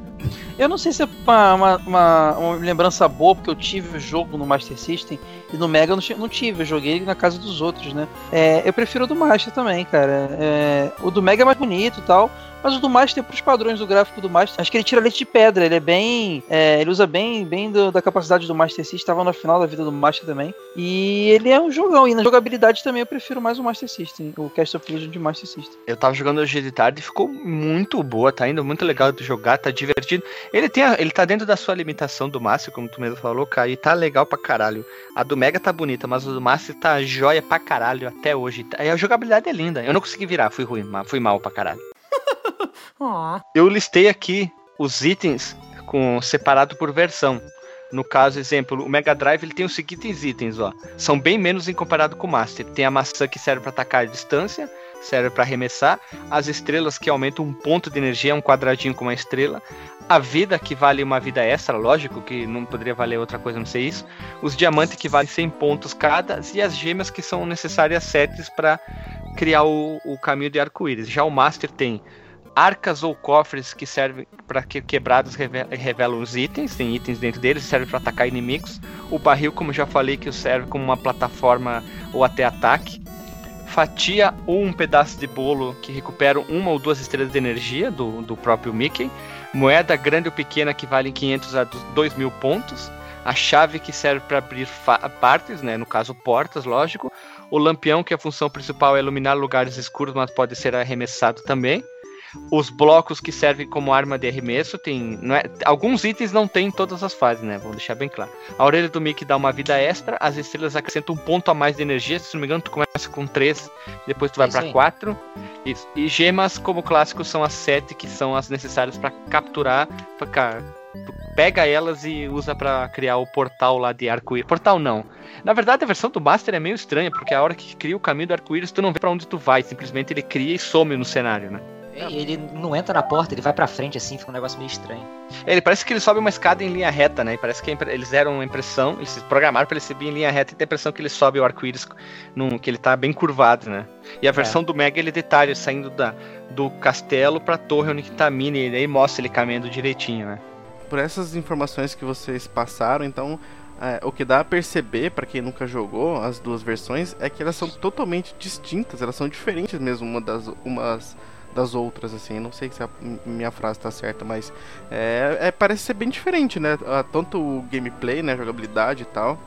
Eu não sei se é uma, uma, uma- uma lembrança boa, porque eu tive o jogo no Master System e no Mega eu não, ti- não tive, eu joguei na casa dos outros, né? É, eu prefiro o do Master também, cara. É, o do Mega é mais bonito e tal, mas o do Master, pros padrões do gráfico do Master, acho que ele tira leite de pedra, ele é bem. é, ele usa bem, bem do- da capacidade do Master System, estava no final da vida do Master também. E ele é um jogão, e na jogabilidade também eu prefiro mais o Master System, o Cast of Illusion de Master System. Eu tava jogando hoje de tarde e ficou muito boa, tá indo muito legal de jogar, tá divertido. Ele tem a- ele tá dentro da sua limitação do Master, como tu mesmo falou, cara, e tá legal pra caralho. A do Mega tá bonita, mas o do Master tá joia pra caralho até hoje. A jogabilidade é linda. Eu não consegui virar, fui ruim, fui mal pra caralho. <laughs> Eu listei aqui os itens com separado por versão. No caso, exemplo, o Mega Drive ele tem os seguintes itens, ó. São bem menos em comparado com o Master. Tem a maçã que serve para atacar a distância, serve para arremessar, as estrelas que aumentam um ponto de energia, um quadradinho com uma estrela, a vida que vale uma vida extra, lógico que não poderia valer outra coisa, não sei isso, os diamantes que valem 100 pontos cada e as gemas que são necessárias sets para criar o, o caminho de arco-íris. Já o Master tem arcas ou cofres que servem para que quebrados reve- revelam os itens, tem itens dentro deles, serve para atacar inimigos. O barril, como já falei, que serve como uma plataforma ou até ataque. Fatia ou um pedaço de bolo que recuperam uma ou duas estrelas de energia do, do próprio Mickey. Moeda grande ou pequena que valem 500 a 2 mil pontos. A chave que serve para abrir partes, né, no caso portas, lógico. O lampião, que a função principal é iluminar lugares escuros, mas pode ser arremessado também os blocos que servem como arma de arremesso tem é, alguns itens não tem em todas as fases né? Vamos deixar bem claro. A orelha do Mickey dá uma vida extra as estrelas acrescentam um ponto a mais de energia. Se não me engano tu começa com 3 depois tu vai para aí. 4 isso. e gemas como clássico são as 7 que são as necessárias para capturar pra, cá, tu pega elas e usa para criar o portal lá de arco-íris. Portal não. Na verdade a versão do Master é meio estranha porque a hora que cria o caminho do arco-íris tu não vê para onde tu vai. Simplesmente ele cria e some no cenário né Ele não entra na porta, ele vai pra frente assim, fica um negócio meio estranho. Ele parece que ele sobe uma escada em linha reta, né? E parece que a eles deram uma impressão, eles se programaram para ele subir em linha reta e tem a impressão que ele sobe o arco-íris, num- que ele tá bem curvado, né? E a versão do Mega ele detalha saindo da, do castelo pra torre onde que tá a Minnie, e aí mostra ele caminhando direitinho, né? Por essas informações que vocês passaram, então, é, o que dá a perceber, pra quem nunca jogou as duas versões, é que elas são totalmente distintas, elas são diferentes mesmo uma das, umas das outras, assim. Não sei se a minha frase tá certa, mas é, é, parece ser bem diferente, né? Ah, Tanto o gameplay, né? A jogabilidade e tal.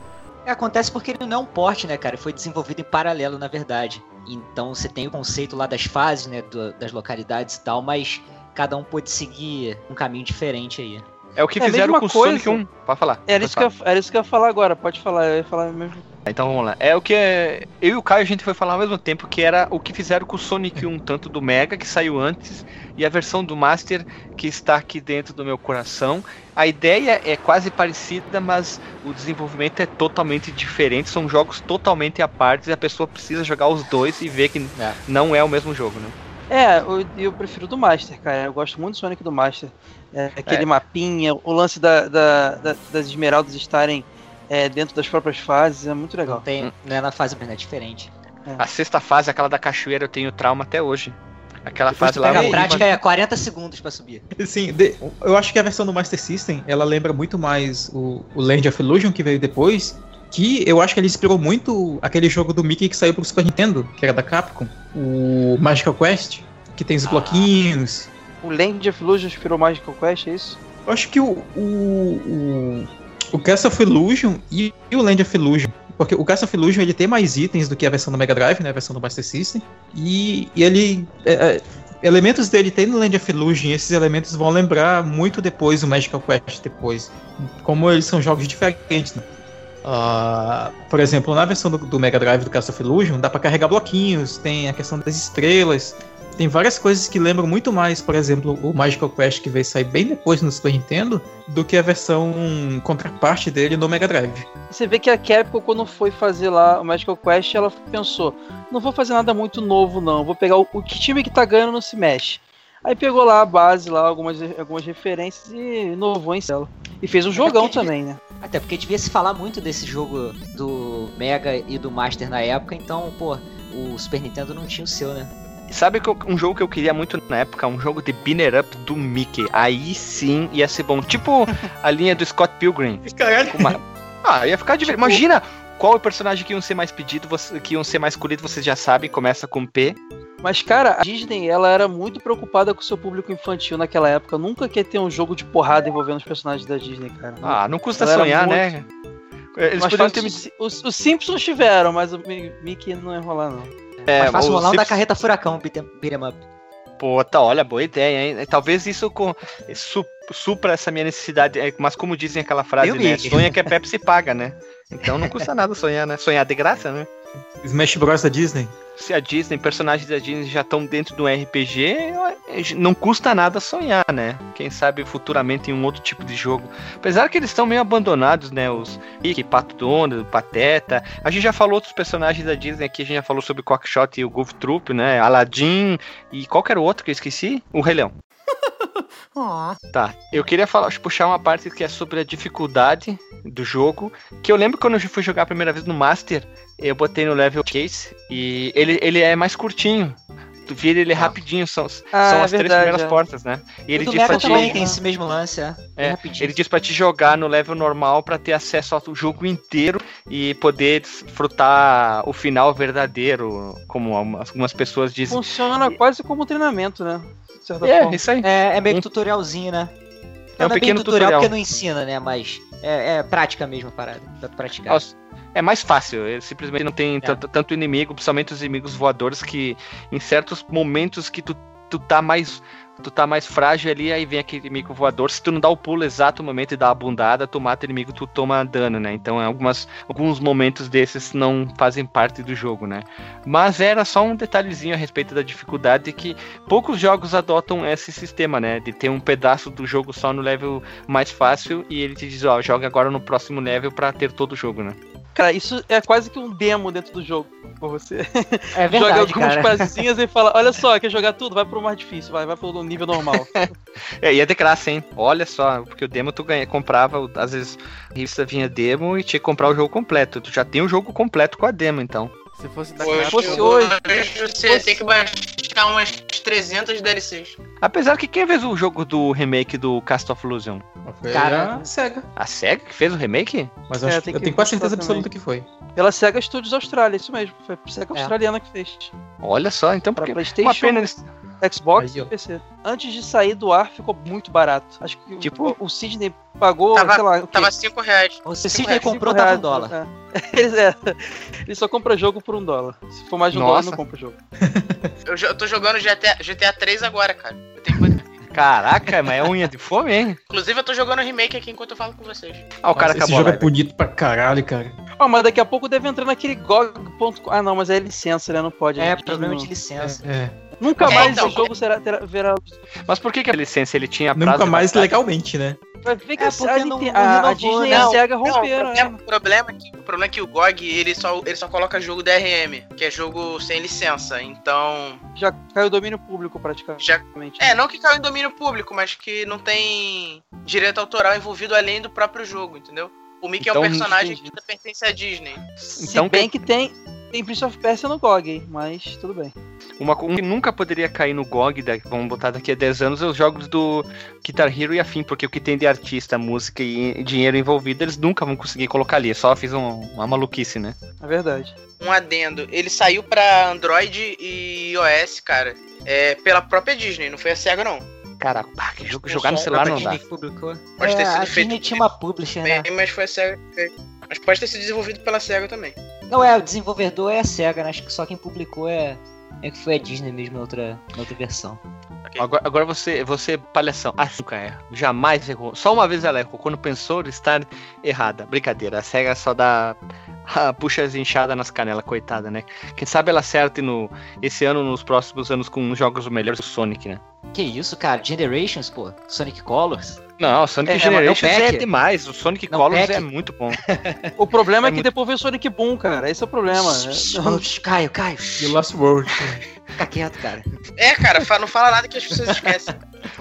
É, acontece porque ele não é um porte, né, cara? Foi desenvolvido em paralelo, na verdade. Então você tem o conceito lá das fases, né, do- das localidades e tal, mas cada um pode seguir um caminho diferente aí. É o que É fizeram com o coisa. Sonic 1. Pode falar. Era pode isso, que eu, era isso que eu ia falar agora, pode falar, eu ia falar mesmo. Então vamos lá. É o que é... eu e o Caio a gente foi falar ao mesmo tempo que era o que fizeram com o Sonic 1, tanto do Mega que saiu antes e a versão do Master que está aqui dentro do meu coração. A ideia é quase parecida, mas o desenvolvimento é totalmente diferente. São jogos totalmente à parte e a pessoa precisa jogar os dois e ver que É. não é o mesmo jogo, né? É, eu, eu prefiro do Master, cara. Eu gosto muito do Sonic do Master. É, aquele É. mapinha, o lance da, da- da- das esmeraldas estarem é, dentro das próprias fases, é muito Não, legal. tem, não é na fase, mas é diferente. A sexta fase, aquela da cachoeira, eu tenho trauma até hoje. Aquela Depois fase lá. A prática é 40 segundos pra subir. <laughs> Sim, de- eu acho que a versão do Master System, ela lembra muito mais o, o Land of Illusion que veio depois, que eu acho que ele inspirou muito aquele jogo do Mickey que saiu pro Super Nintendo, que era da Capcom, o Magical Quest, que tem os bloquinhos. O Land of Illusion inspirou Magical Quest, é isso? Eu acho que o, o, o, o Castle of Illusion e, e o Land of Illusion. Porque o Castle of Illusion ele tem mais itens do que a versão do Mega Drive, né? A versão do Master System. E, e ele. é, é, elementos dele tem no Land of Illusion esses elementos vão lembrar muito depois o Magical Quest depois. Como eles são jogos diferentes, né? Ah, por exemplo, na versão do, do Mega Drive do Castle of Illusion, dá pra carregar bloquinhos, tem a questão das estrelas, tem várias coisas que lembram muito mais, por exemplo, o Magical Quest que veio sair bem depois no Super Nintendo, do que a versão contraparte dele no Mega Drive. Você vê que a Capcom, quando foi fazer lá o Magical Quest, ela pensou: não vou fazer nada muito novo, não. Vou pegar o, o que time que tá ganhando não se mexe. Aí pegou lá a base, lá, algumas, algumas referências e inovou em cela. E fez um jogão porque- também, né? Até porque devia se falar muito desse jogo do Mega e do Master na época, então, pô, o Super Nintendo não tinha o seu, né? Sabe que eu- um jogo que eu queria muito na época? Um jogo de Binner Up do Mickey. Aí sim ia ser bom. Tipo <laughs> a linha do Scott Pilgrim. Caralho. Uma- Ah, ia ficar divertido. Imagina qual é o personagem que iam ser mais pedido, você- que iam ser mais escolhido, vocês já sabem. Começa com P. Mas, cara, a Disney, ela era muito preocupada com o seu público infantil naquela época. Nunca quer ter um jogo de porrada envolvendo os personagens da Disney, cara. Ah, não custa Ela sonhar, muito- né? Eles Mas poderiam ter me os, os Simpsons tiveram, mas o Mi- Mickey não ia rolar, não. É, Mas faça o o rolar da carreta furacão, beat 'em beat 'em up. Pô, tá, olha, boa ideia, hein? Talvez isso com, su, supra essa minha necessidade. é, Mas como dizem aquela frase, né? Sonha que a Pepsi paga, né? Então não custa nada sonhar, né? Sonhar de graça, né? Smash Bros da Disney. Se a Disney, personagens da Disney já estão dentro do RPG, não custa nada sonhar, né? Quem sabe futuramente em um outro tipo de jogo. Apesar que eles estão meio abandonados, né? Os Mickey, Pato Donald, Pateta. A gente já falou outros personagens da Disney aqui, a gente já falou sobre Quackshot e o Goof Troop, né? Aladdin e qualquer outro que eu esqueci. O Rei Leão. <laughs> Tá, eu queria falar, puxar uma parte que é sobre a dificuldade do jogo, que eu lembro quando eu fui jogar a primeira vez no Master, eu botei no level case e ele, ele é mais curtinho. Tu vira ele rapidinho, são, Ah, são é as três verdade, primeiras é. portas, né? E ele diz Mega pra ti, também tem esse mesmo lance, é. É, ele diz pra te jogar no level normal pra ter acesso ao jogo inteiro e poder desfrutar o final verdadeiro, como algumas pessoas dizem. Funciona quase como treinamento, né? Certa É, forma. isso aí. É, é meio que Um- tutorialzinho, né? É um Não bem pequeno tutorial, tutorial. porque não ensina, né? Mas é, é prática mesmo a parada. Pra tu praticar. Nossa, É mais fácil, ele simplesmente não tem É. tanto, tanto inimigo, principalmente os inimigos voadores, que em certos momentos que tu, tu tá mais. Tu tá mais frágil ali, aí vem aquele inimigo voador. Se tu não dá o pulo exato momento e dá a bundada, tu mata o inimigo, tu toma dano, né? Então, é algumas, alguns momentos desses não fazem parte do jogo, né? Mas era só um detalhezinho a respeito da dificuldade que poucos jogos adotam esse sistema, né? De ter um pedaço do jogo só no level mais fácil e ele te diz, ó, joga agora no próximo level pra ter todo o jogo, né? Cara, isso é quase que um demo dentro do jogo. Pra você. É <laughs> Joga verdade, algumas cara. e fala: Olha só, quer jogar tudo? Vai pro mais difícil, vai, vai pro nível normal. <laughs> É, e é de graça, hein? Olha só, porque o demo tu ganha, comprava, às vezes a revista vinha demo e tinha que comprar o jogo completo. Tu já tem o jogo completo com a demo, então. Se fosse da Hoje, Capcom, fosse hoje- você fosse- tem que baixar umas 300 DLCs. Apesar que quem fez o jogo do remake do Cast of Illusion? Foi Cara. a SEGA. A SEGA que fez o remake? Mas eu, É, acho- eu tenho quase certeza absoluta que foi. Pela SEGA Studios Austrália, isso mesmo. Foi a SEGA É. australiana que fez. Olha só, então Pra porque... Playstation, Uma pena eles... Xbox Aí, e PC. Antes de sair do ar, ficou muito barato. Acho que Tipo? o, o Sidney pagou, Tava- sei lá? Tava 5 reais. O Cinco Sidney reais, comprou, tava um dólar. É. <laughs> Ele, é, ele só compra jogo por um dólar. Se for mais de um Nossa. dólar, não compra jogo. <laughs> Eu, eu tô jogando GTA, GTA 3 agora, cara. Eu tenho que... Caraca, mas é unha de fome, hein? Inclusive, eu tô jogando remake aqui enquanto eu falo com vocês. Ah, o cara Esse acabou a jogo é bonito pra caralho, cara. Ó, mas daqui a pouco deve entrar naquele GOG.com. Ah, não, mas é licença, né? Não pode. É, gente problema não- de licença. É. Nunca É, mais então, esse jogo será, terá, verá. Mas por que, que a licença ele tinha prazo Nunca mais legalmente, né? Vai ver que É, a, porque a, não- não a- a Disney e né? a SEGA Não, o romperam. problema, né? o problema é que, o problema é que o GOG ele só, ele só coloca jogo DRM, que é jogo sem licença. Então. Já caiu o domínio público praticamente. Já- né? É, não que caiu em domínio público, mas que não tem direito autoral envolvido além do próprio jogo, entendeu? O Mickey é Então, um personagem entendi. que pertence à Disney. Se Então, bem que tem, tem Prince of Persia no GOG, mas tudo bem. Uma co- um que nunca poderia cair no GOG, da- vamos botar daqui a 10 anos, é os jogos do Guitar Hero e afim, porque o que tem de artista, música e dinheiro envolvido, eles nunca vão conseguir colocar ali. Só fiz um- uma maluquice, né? É verdade. Um adendo. Ele saiu pra Android e iOS, cara. É, pela própria Disney, não foi a SEGA, não. Cara, pá, que jogo, jogar no celular não dá. Disney publicou. Pode é, ter sido a feito- Disney tinha uma publisher, né? Bem, mas foi a SEGA. Mas pode ter sido desenvolvido pela SEGA também. Não, é, o desenvolvedor é a SEGA, né? Acho que só quem publicou é, é que foi a Disney mesmo na outra, na outra versão. Agora, agora você, você, palhação, ah, nunca erra. Jamais errou. Só uma vez ela errou, quando pensou estar errada. Brincadeira, a SEGA só dá. Ah, puxa as inchadas nas canelas, coitada, né? Quem sabe ela acerte no, esse ano, nos próximos anos, com jogos melhores do Sonic, né? Que isso, cara? Generations, pô. Sonic Colors. Não, Sonic É, não Generations é pack. demais. O Sonic Não Colors pack. é muito bom. O problema é, É que muito- depois veio Sonic Boom, cara. Esse é o problema. Shhh, Caio, Caio. E o Lost World. Fica quieto, cara. É, cara, não fala nada que as pessoas esquecem.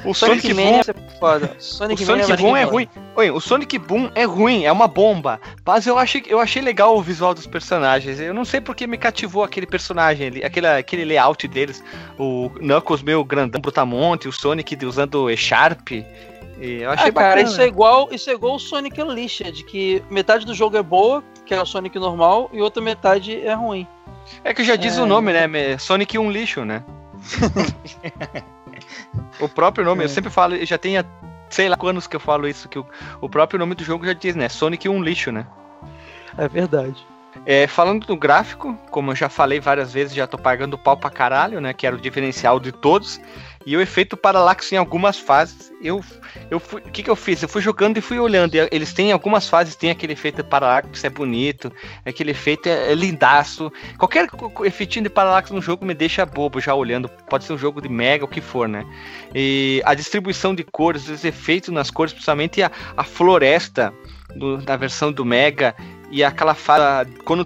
O Sonic, Sonic, Boom, é foda. o Sonic, Sonic Mania Boom é ruim. Oi, o Sonic Boom é ruim, é uma bomba. Mas eu achei, eu achei legal o visual dos personagens. Eu não sei porque me cativou aquele personagem, ali, aquele, aquele layout deles. O Knuckles meio grandão, brutamonte, o Sonic usando E-Sharp. Eu achei Ah, cara, bacana. isso é igual, isso é igual o Sonic Unleashed, que metade do jogo é boa, que é o Sonic normal, e outra metade é ruim. É que já diz É. o nome, né? Sonic um lixo, né? <laughs> o próprio nome, eu É. sempre falo, já tem há, sei lá quantos que eu falo isso, que o, o próprio nome do jogo já diz, né? Sonic um lixo, né? É verdade. É, falando do gráfico, como eu já falei várias vezes, já tô pagando pau pra caralho, né? Que era o diferencial de todos. E o efeito paralaxe em algumas fases. Eu, eu fui, o que que eu fiz? Eu fui jogando e fui olhando. E eles têm algumas fases, tem aquele efeito paralaxe, é bonito. Aquele efeito é, é lindaço. Qualquer efeitinho de paralaxe no jogo me deixa bobo já olhando. Pode ser um jogo de mega, o que for, né? E a distribuição de cores, os efeitos nas cores, principalmente a, a floresta do- da versão do Mega e aquela fase quando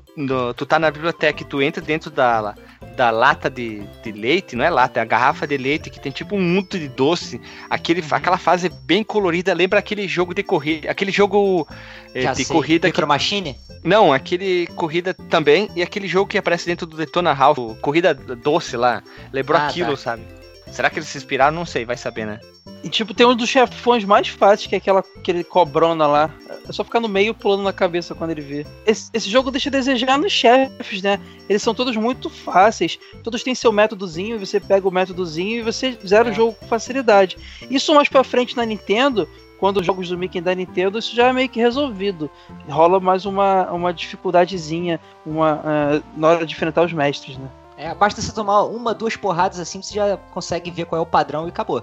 tu tá na biblioteca e tu entra dentro da, da lata de, de leite, não é lata, é a garrafa de leite que tem tipo um mundo de doce. Aquele, aquela fase bem colorida, lembra aquele jogo de corrida, aquele jogo Já de sei. corrida que Micro Machine? não, aquele corrida também e aquele jogo que aparece dentro do Detona o corrida doce lá. Lembrou Ah, aquilo, tá. sabe? Será que eles se inspiraram? Não sei, vai saber, né? E tipo, tem um dos chefões mais fáceis, que é aquela aquele cobrona lá. É só ficar no meio pulando na cabeça quando ele vê. Esse, esse jogo deixa a desejar nos chefes, né? Eles são todos muito fáceis. Todos têm seu métodozinho, você pega o métodozinho e você zera o jogo com facilidade. Isso mais pra frente na Nintendo, quando os jogos do Mickey da Nintendo, isso já é meio que resolvido. Rola mais uma, uma dificuldadezinha uma, ah, na hora de enfrentar os mestres, né? É, basta você tomar uma, duas porradas assim, você já consegue ver qual é o padrão e acabou.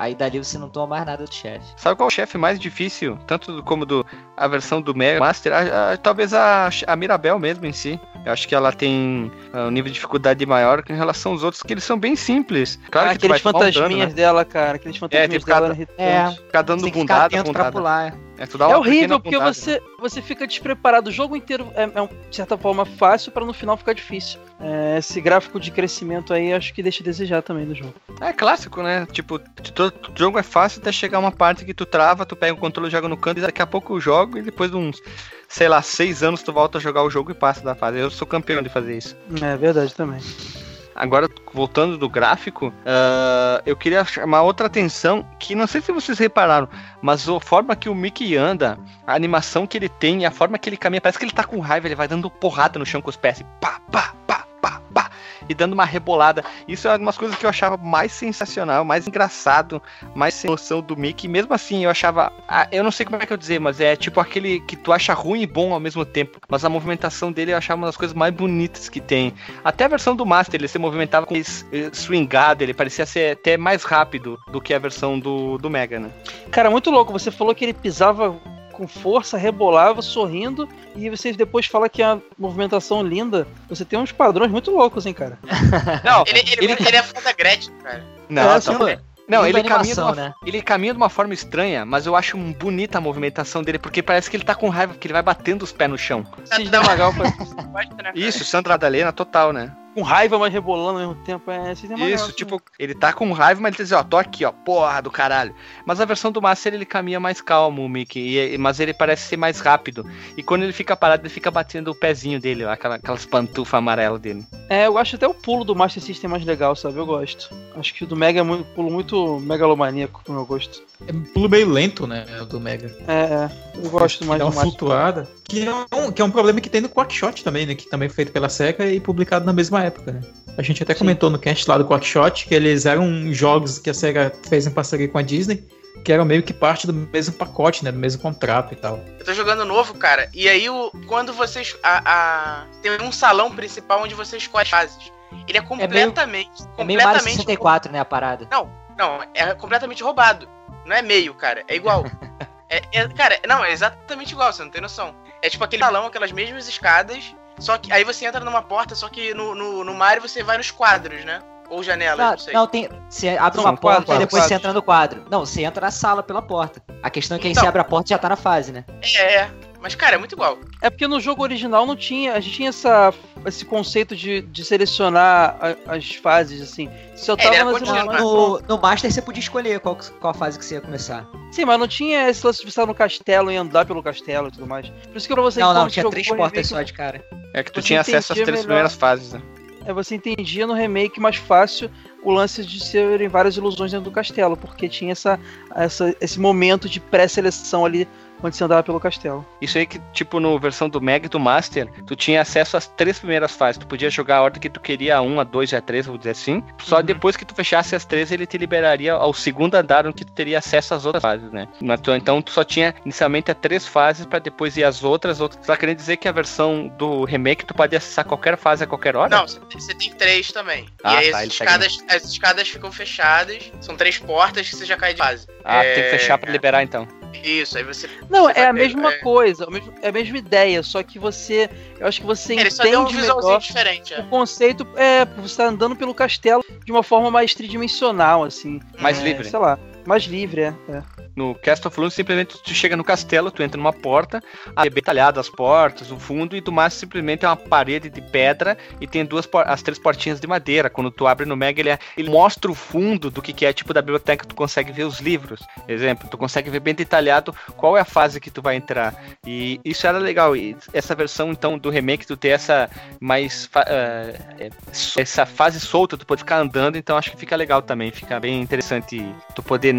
Aí dali você não toma mais nada do chefe. Sabe qual é o chefe mais difícil? Tanto do- como do, a versão do Mega Master? A- a- talvez a, a Mirabel mesmo em si. Eu acho que ela tem ah, um nível de dificuldade maior em relação aos outros, que eles são bem simples. Claro Ah, que aqueles um dano, fantasminhas né? dela, cara. Aqueles fantasminhas tipo, dela cada- irritantes. Ficar dando Tem que ficar bundada, pra bundada. pular. É, tu dá É horrível pequena porque você, você fica despreparado. O jogo inteiro é, é um, de certa forma fácil pra no final ficar difícil. É, esse gráfico de crescimento aí acho que deixa a desejar também no jogo. É clássico, né? Tipo, todo jogo é fácil até chegar uma parte que tu trava, tu pega o controle, joga no canto e daqui a pouco eu jogo e depois de uns, sei lá, seis anos tu volta a jogar o jogo e passa da fase. Eu sou campeão de fazer isso. É verdade também. Agora, voltando do gráfico, ah, eu queria chamar outra atenção, que não sei se vocês repararam, mas a forma que o Mickey anda, a animação que ele tem a forma que ele caminha, parece que ele tá com raiva, ele vai dando porrada no chão com os pés, pá, pá, pá. E dando uma rebolada. Isso é umas coisas que eu achava mais sensacional, mais engraçado, mais sem noção do Mickey. Mesmo assim, eu achava. ah, eu não sei como é que eu dizer, mas é tipo aquele que tu acha ruim e bom ao mesmo tempo. Mas a movimentação dele eu achava uma das coisas mais bonitas que tem. Até a versão do Master, ele se movimentava com eh, swingado, ele parecia ser até mais rápido do que a versão do, do Mega, né? Cara, muito louco. Você falou que ele pisava com força, rebolava, sorrindo, e você depois fala que a movimentação linda. Você tem uns padrões muito loucos, hein, cara. <laughs> Não, Ele, ele, ele é fã da Gretchen, cara. não, É, tá assim, falando- Não, Linda ele caminha, de animação, uma, né? ele caminha de uma forma estranha, mas eu acho bonita a movimentação dele, porque parece que ele tá com raiva, porque ele vai batendo os pés no chão. <laughs> Né? Isso, Sandra Adalena, total, né? Com raiva, mas rebolando ao mesmo tempo. É, Magal, Isso, assim. tipo, ele tá com raiva, mas ele diz, ó, tô aqui, ó, porra do caralho. Mas a versão do Master, ele caminha mais calmo, o Mickey, e- mas ele parece ser mais rápido. E quando ele fica parado, ele fica batendo o pezinho dele, lá, aquela, aquelas pantufas amarelas dele. É, eu acho até o pulo do Master System mais legal, sabe? Eu gosto. Acho que o do Mega é muito, pulo muito megalomaníaco pro meu gosto. É um pulo meio lento, né? O do Mega. É, é. Eu gosto mais Dá do Master. flutuada. Que é, um, que é um problema que tem no Quackshot também, né? Que também foi feito pela SEGA e publicado na mesma época, né? A gente até Sim. comentou no cast lá do Quackshot que eles eram jogos que a SEGA fez em parceria com a Disney, que eram meio que parte do mesmo pacote, né? Do mesmo contrato e tal. Eu tô jogando novo, cara. E aí, o, quando vocês. A, a- tem um salão principal onde você escolhe as fases. Ele é completamente. É meio Mario completamente 64, né, a parada. Não, é completamente roubado. Não é meio, cara. É igual. <laughs> É, é- cara, não, é exatamente igual, você não tem noção. É tipo aquele salão, aquelas mesmas escadas. Só que aí você entra numa porta, só que no, no, no Mario você vai nos quadros, né? Ou janelas, Não, não sei. não, tem. Você abre São uma porta e depois quadros. você entra no quadro. Não, você entra na sala pela porta. A questão é que aí Então. você abre a porta e já tá na fase, né? É, é. Mas, cara, é muito igual. É porque no jogo original não tinha. A gente tinha essa, esse conceito de, de selecionar a- as fases, assim. Só É, ele tava era nas imagens. No, no Master você podia escolher qual, qual fase que você ia começar. Sim, mas não tinha esse lance de estar no castelo e andar pelo castelo e tudo mais. Por isso que pra você não, não, tinha três portas remake, só de cara. É que tu Você tinha acesso às três melhor. primeiras fases, né? É, você entendia no remake mais fácil o lance de serem várias ilusões dentro do castelo, porque tinha essa, essa, esse momento de pré-seleção ali quando você andava pelo castelo. Isso aí que, tipo, no versão do Mega e do Master, tu tinha acesso às três primeiras fases. Tu podia jogar a ordem que tu queria, a 1, a 2 e a 3, vou dizer assim. Só Uhum. depois que tu fechasse as três, ele te liberaria ao segundo andar, onde tu teria acesso às outras fases, né? Então tu só tinha inicialmente as três fases pra depois ir às outras. outras. Tu tá querendo dizer que a versão do remake tu pode acessar qualquer fase a qualquer hora? Não, você tem três também. Ah, e aí tá, as, ele escadas, as escadas ficam fechadas. São três portas que você já cai de fase. Ah, É, tem que fechar pra liberar então. Isso, aí você. Não, você é a mesma é- coisa, é a mesma ideia, só que você. Eu acho que você Ele só deu um entende visualzinho melhor. diferente. É. O conceito é você tá andando pelo castelo de uma forma mais tridimensional, assim. Mais É, livre. Sei lá, mais livre, é. é. No Cast of Lune, simplesmente tu chega no castelo, tu entra numa porta, aí é bem as portas, o fundo, e do mais simplesmente é uma parede de pedra e tem duas as três portinhas de madeira. Quando tu abre no Mega, ele, é- ele mostra o fundo do que, que é, tipo da biblioteca, tu consegue ver os livros. Exemplo, tu consegue ver bem detalhado qual é a fase que tu vai entrar. E isso era legal. E essa versão, então, do remake, tu ter essa mais. so- essa fase solta, tu pode ficar andando, então acho que fica legal também. Fica bem interessante tu poder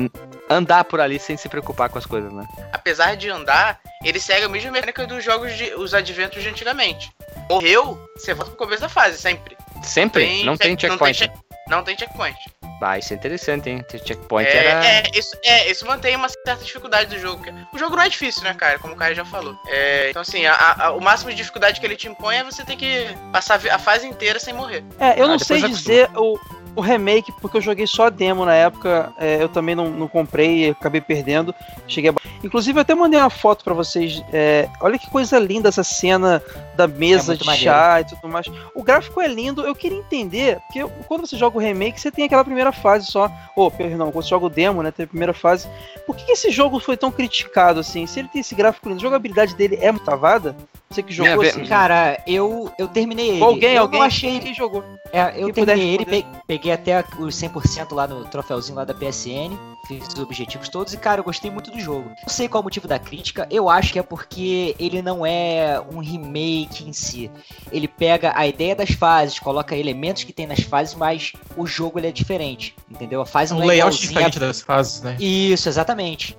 andar por ali sem se preocupar com as coisas, né? Apesar de andar, ele segue a mesma mecânica dos jogos de. os adventos de antigamente. Morreu, você volta pro começo da fase, sempre. Sempre? não tem check- checkpoint. Não tem, check- não tem checkpoint. Ah, isso é interessante, hein? Ter checkpoint É, era. é, isso, é, isso mantém uma certa dificuldade do jogo. O jogo não é difícil, né, cara? Como o cara já falou. É, então, assim, a- a- o máximo de dificuldade que ele te impõe é você ter que passar a fase inteira sem morrer. É, eu Ah, não sei acostuma. dizer o, o remake, porque eu joguei só a demo na época, é, eu também não, não comprei, acabei perdendo. Cheguei a... Inclusive, eu até mandei uma foto pra vocês. é, olha que coisa linda essa cena da mesa É de chá e tudo mais. O gráfico é lindo, eu queria entender, porque quando você joga o remake, você tem aquela primeira fase só. Ô, perdão, quando você joga o demo, né? Tem a primeira fase. Por que, que esse jogo foi tão criticado assim? Se ele tem esse gráfico lindo, a jogabilidade dele é muito travada? Você que jogou assim. Cara, eu, eu terminei ele. Alguém, eu alguém achei quem jogou. É, eu terminei ele, pe- peguei até os 100% lá no troféuzinho lá da PSN, fiz os objetivos todos e, cara, eu gostei muito do jogo. Não sei qual é o motivo da crítica, eu acho que é porque ele não é um remake em si. Ele pega a ideia das fases, coloca elementos que tem nas fases, mas o jogo ele é diferente, entendeu? A fase Um não é layout diferente das fases, né? Isso, exatamente.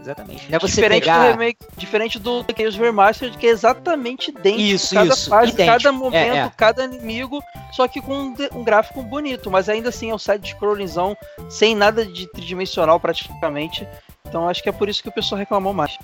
Exatamente. Não é você diferente pegar... do remake, diferente do Chaos Remastered, que é exatamente idêntico. Isso, cada isso, fase, idêntico. cada momento, É, é. cada inimigo, só que com um, um gráfico bonito, mas ainda assim é um side-scrollingzão, sem nada de tridimensional praticamente. Então acho que é por isso que o pessoal reclamou mais.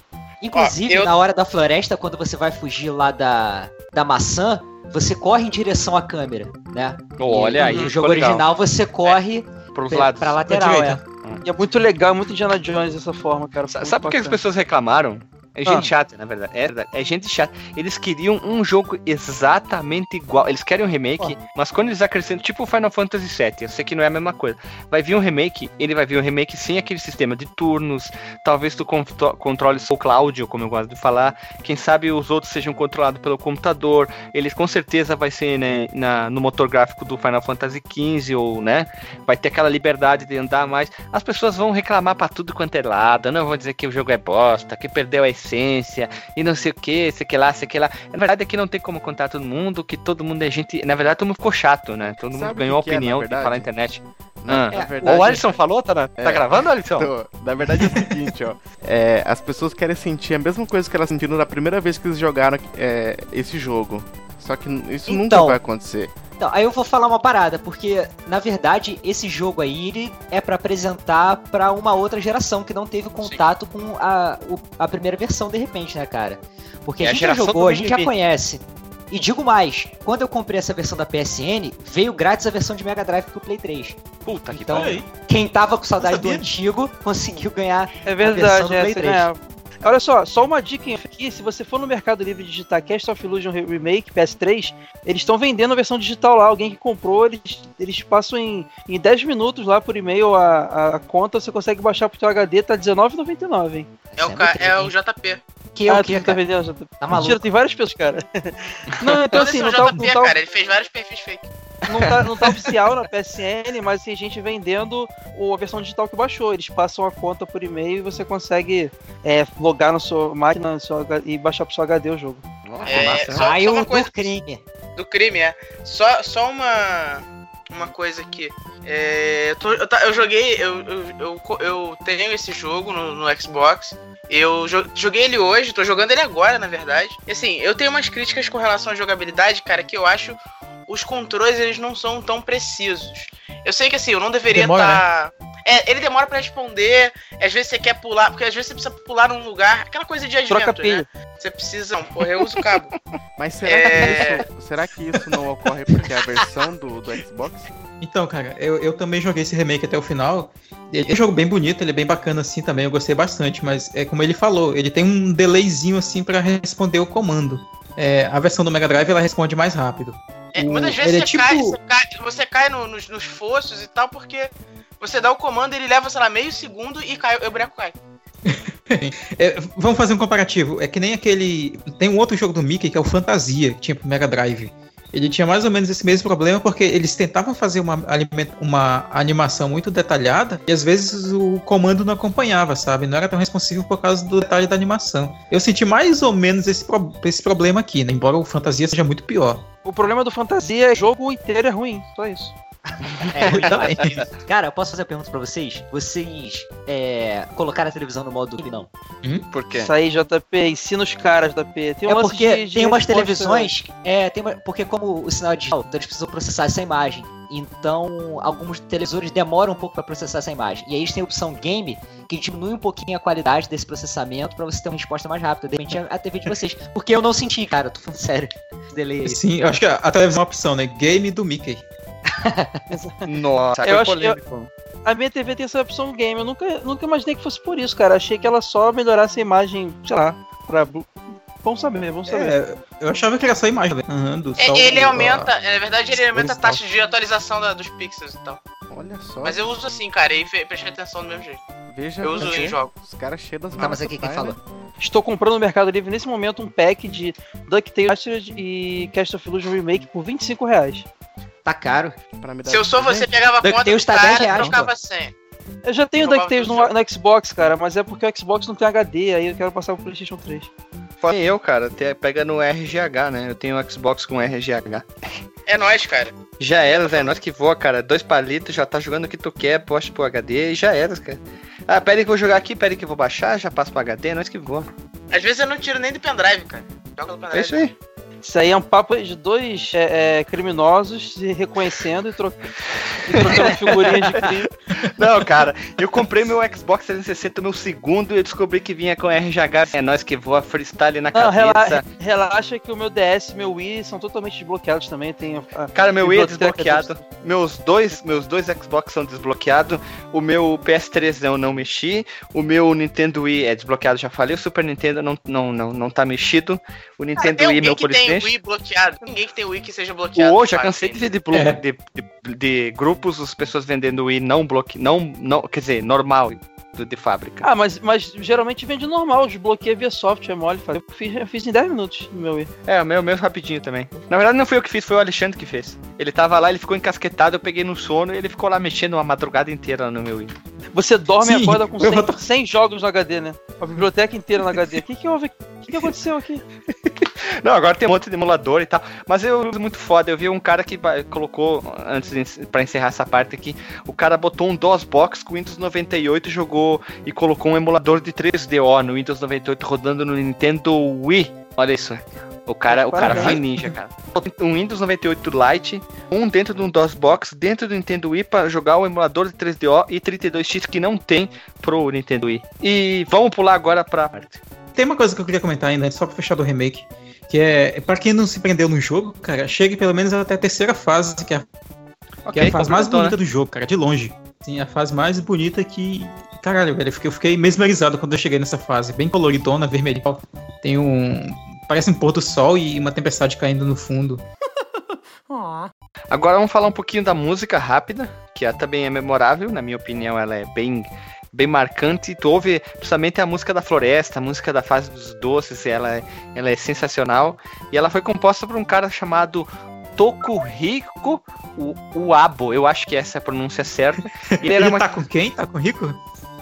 Inclusive, Ó, eu- na hora da floresta, quando você vai fugir lá da, da maçã, você corre em direção à câmera, né? Olha E aí, No jogo legal. original, você corre Pros pra, lados. pra lateral, é. E é muito legal, é muito Indiana Jones dessa forma, cara. Sabe por que as pessoas reclamaram? É gente Ah. chata, na verdade. É, é gente chata. Eles queriam um jogo exatamente igual. Eles querem um remake, mas quando eles acrescentam, tipo o Final Fantasy VII, eu sei que não é a mesma coisa. Vai vir um remake, ele vai vir um remake sem aquele sistema de turnos. Talvez tu con- controle o cloud, como eu gosto de falar. Quem sabe os outros sejam controlados pelo computador. Eles com certeza vai ser né, na, no motor gráfico do Final Fantasy XV, ou né? Vai ter aquela liberdade de andar mais. As pessoas vão reclamar pra tudo quanto é lado. Não vão dizer que o jogo é bosta, que perdeu a essência e não sei o que, sei que lá, sei que lá. Na verdade é que não tem como contar todo mundo, que todo mundo é gente. Na verdade, todo mundo ficou chato, né? Todo mundo Sabe o ganhou a que que é, opinião de verdade? falar na internet. Na, Ah. na É, verdade, o Alisson falou, tá, na- tá É. gravando, Alisson? Tô. Na verdade é o seguinte, ó. <laughs> É, as pessoas querem sentir a mesma coisa que elas sentiram na primeira vez que eles jogaram é, esse jogo. Só que isso nunca Então. vai acontecer. Então, aí eu vou falar uma parada, porque na verdade esse jogo aí ele é pra apresentar pra uma outra geração que não teve contato com a, o- a primeira versão de repente, né, cara? Porque É a a gente já geração jogou, do a gente já conhece. E digo mais, quando eu comprei essa versão da PSN, veio grátis a versão de Mega Drive pro Play 3. Puta que Então, quem tava com saudade do antigo conseguiu ganhar. É versão verdade, do é, Play você 3. ganhava. Olha só, só uma dica aqui, se você for no Mercado Livre digitar Cast of Illusion Remake PS3, eles estão vendendo a versão digital lá, alguém que comprou, eles, eles passam em, em 10 minutos lá por e-mail a, a conta, você consegue baixar pro teu HD, tá R$19,99, hein? É o, ca- muito é o. JP. Que é ah, o que, tá cara? vendendo? Tá, Tá Mentira, maluco? tem várias pessoas, cara. <laughs> não, então assim, não tá, JP, não, tá, cara. Ele fez vários perfis fake. Não, tá, não tá oficial na PSN, mas tem gente vendendo o- a versão digital que baixou. Eles passam a conta por e-mail e você consegue é, logar na sua máquina no seu H- e baixar pro seu HD o jogo. Nossa, É, massa. só- Raio uma do coisa- crime. Do crime, é. Só, só uma. Uma coisa aqui. É, eu, tô- eu eu joguei. Eu, eu, eu, eu tenho esse jogo no, no Xbox. Eu jo- joguei ele hoje, tô jogando ele agora, na verdade. E assim, eu tenho umas críticas com relação à jogabilidade, cara, que eu acho os controles eles não são tão precisos. Eu sei que assim, eu não deveria estar. É, ele demora pra responder. Às vezes você quer pular, porque às vezes você precisa pular num lugar. Aquela coisa de Troca advento, pilha. né? Você precisa. Não, porra, eu uso cabo. <laughs> Mas será, É. que, isso, será que isso não ocorre porque é a versão do, do Xbox? Então, cara, eu, eu também joguei esse remake até o final. Ele é um jogo bem bonito, ele é bem bacana assim também, eu gostei bastante, mas é como ele falou, ele tem um delayzinho assim pra responder o comando. É, a versão do Mega Drive ela responde mais rápido. É, muitas vezes ele você, é cai, tipo- você cai, você cai no- nos, nos fossos e tal, porque você dá o comando, ele leva, sei lá, meio segundo e cai, o boneco cai. <laughs> É, vamos fazer um comparativo. É que nem aquele. Tem um outro jogo do Mickey que é o Fantasia, que tinha pro Mega Drive. Ele tinha mais ou menos esse mesmo problema porque eles tentavam fazer uma, uma animação muito detalhada e às vezes o comando não acompanhava, sabe? Não era tão responsivo por causa do detalhe da animação. Eu senti mais ou menos esse, pro- esse problema aqui, né? Embora o Fantasia seja muito pior. O problema do Fantasia é jogo inteiro é ruim, só isso. É, Também. Cara, eu posso fazer uma pergunta pra vocês? Vocês é, colocaram a televisão no modo crime, não? Por quê? Isso aí, JP, ensina os caras, JP. Tem um é porque de- de tem umas televisões. É, tem uma- porque como o sinal é digital, então eles precisam processar essa imagem. Então, alguns televisores demoram um pouco pra processar essa imagem. E aí eles têm a opção game, que diminui um pouquinho a qualidade desse processamento pra você ter uma resposta mais rápida. De repente, a a TV de vocês. Porque eu não senti, cara, eu tô falando <laughs> sério. Delay aí. Sim, eu acho que a, a televisão é uma opção, né? Game do Mickey. Nossa, Eu acho que eu- polêmico. A minha TV tem essa opção game. Eu nunca, nunca imaginei que fosse por isso, cara. Achei que ela só melhorasse a imagem, sei lá, pra. Vamos saber, vamos saber. É, eu achava que era só imagem. Aham, do É, sol, ele a- aumenta, na verdade, ele aumenta a taxa de atualização da- dos pixels e tal. Olha só. Mas eu uso assim, cara, e prestei atenção do mesmo jeito. Veja eu uso em ver, jogo. Os caras cheios das Tá, mas aqui quem maracutaias, falou? Estou comprando no Mercado Livre nesse momento um pack de DuckTales e Cast of Illusion Remake por 25 reais. Tá caro. né? Pra me dar Se eu sou você, pegava a conta do tá 10 cara e reais, trocava sem. Eu já tenho DuckTales no, no Xbox, cara, mas é porque o Xbox não tem HD, aí eu quero passar pro PlayStation 3. Foi eu, cara. Te- Pega no RGH, né? Eu tenho o Xbox com RGH. É nóis, cara. Já era, velho. Nós que voa, cara. Dois palitos, já tá jogando o que tu quer, poste pro HD e já era, cara. Ah, pera aí que eu vou jogar aqui, pera aí que eu vou baixar, já passo pro HD, nós que voa. Às vezes eu não tiro nem do pendrive, cara. Joga no pendrive. É isso aí. Isso aí é um papo de dois é, é, criminosos se reconhecendo e, tro... e trocando figurinha de crime. <laughs> Não, cara, eu comprei meu Xbox 360, meu segundo, e eu descobri que vinha com RGH. É nós que voa freestyle na Não, cabeça. rela- relaxa que o meu DS e meu Wii são totalmente desbloqueados também. Tem, a- Cara, meu Wii é desbloqueado. Meus dois, meus dois Xbox são desbloqueados. O meu PS3 eu não mexi. O meu Nintendo Wii é desbloqueado, já falei. O Super Nintendo não, não, não, não tá mexido. O Cara, Nintendo tem Wii, meu que tem. Wii bloqueado. Ninguém que tem Wii que seja bloqueado. Pô, já cansei de ver de, É. de, de- de grupos, as pessoas vendendo Wii não bloque, não, não, quer dizer, normal do- de fábrica. Ah, mas, mas geralmente vende normal, desbloqueia via software, é mole. Eu fiz, eu fiz em 10 minutos no meu Wii. É, o meu, meu rapidinho também. Na verdade, não fui eu que fiz, foi o Alexandre que fez. Ele tava lá, ele ficou encasquetado, eu peguei no sono e ele ficou lá mexendo uma madrugada inteira no meu Wii. Você dorme Sim, e acorda com eu 100, vou- 100 jogos no HD, né? A biblioteca inteira no HD. O que, que houve? O que, que aconteceu aqui? <laughs> Não, agora tem um monte de emulador e tal. Mas eu muito foda. Eu vi um cara que colocou, antes de, pra encerrar essa parte aqui, o cara botou um DOSBox com Windows 98 e jogou e colocou um emulador de 3DO no Windows 98 rodando no Nintendo Wii. Olha isso. O cara, o cara foi ninja, cara. Um Windows 98 Lite, um dentro de um DOSBox, dentro do Nintendo Wii para jogar o emulador de 3DO e 32X que não tem pro Nintendo Wii. E vamos pular agora pra parte. Tem uma coisa que eu queria comentar ainda, só pra fechar do remake. Que é, pra quem não se prendeu no jogo, cara, chegue pelo menos até a terceira fase, que é, que é a fase mais completou, né? bonita do jogo, cara, de longe. Sim, a fase mais bonita que. Caralho, velho, eu fiquei, eu fiquei mesmerizado quando eu cheguei nessa fase. Bem coloridona, vermelha. Tem um. Parece um pôr do sol e uma tempestade caindo no fundo. <laughs> Agora vamos falar um pouquinho da música rápida, que ela também é memorável, na minha opinião, ela é bem bem marcante. Tu ouve principalmente a música da floresta, a música da fase dos doces, ela é, ela é sensacional. E ela foi composta por um cara chamado Tokuhiko Uabo, eu acho que essa é a pronúncia certa. Ele era Ele uma tá com quem? Tá com Rico?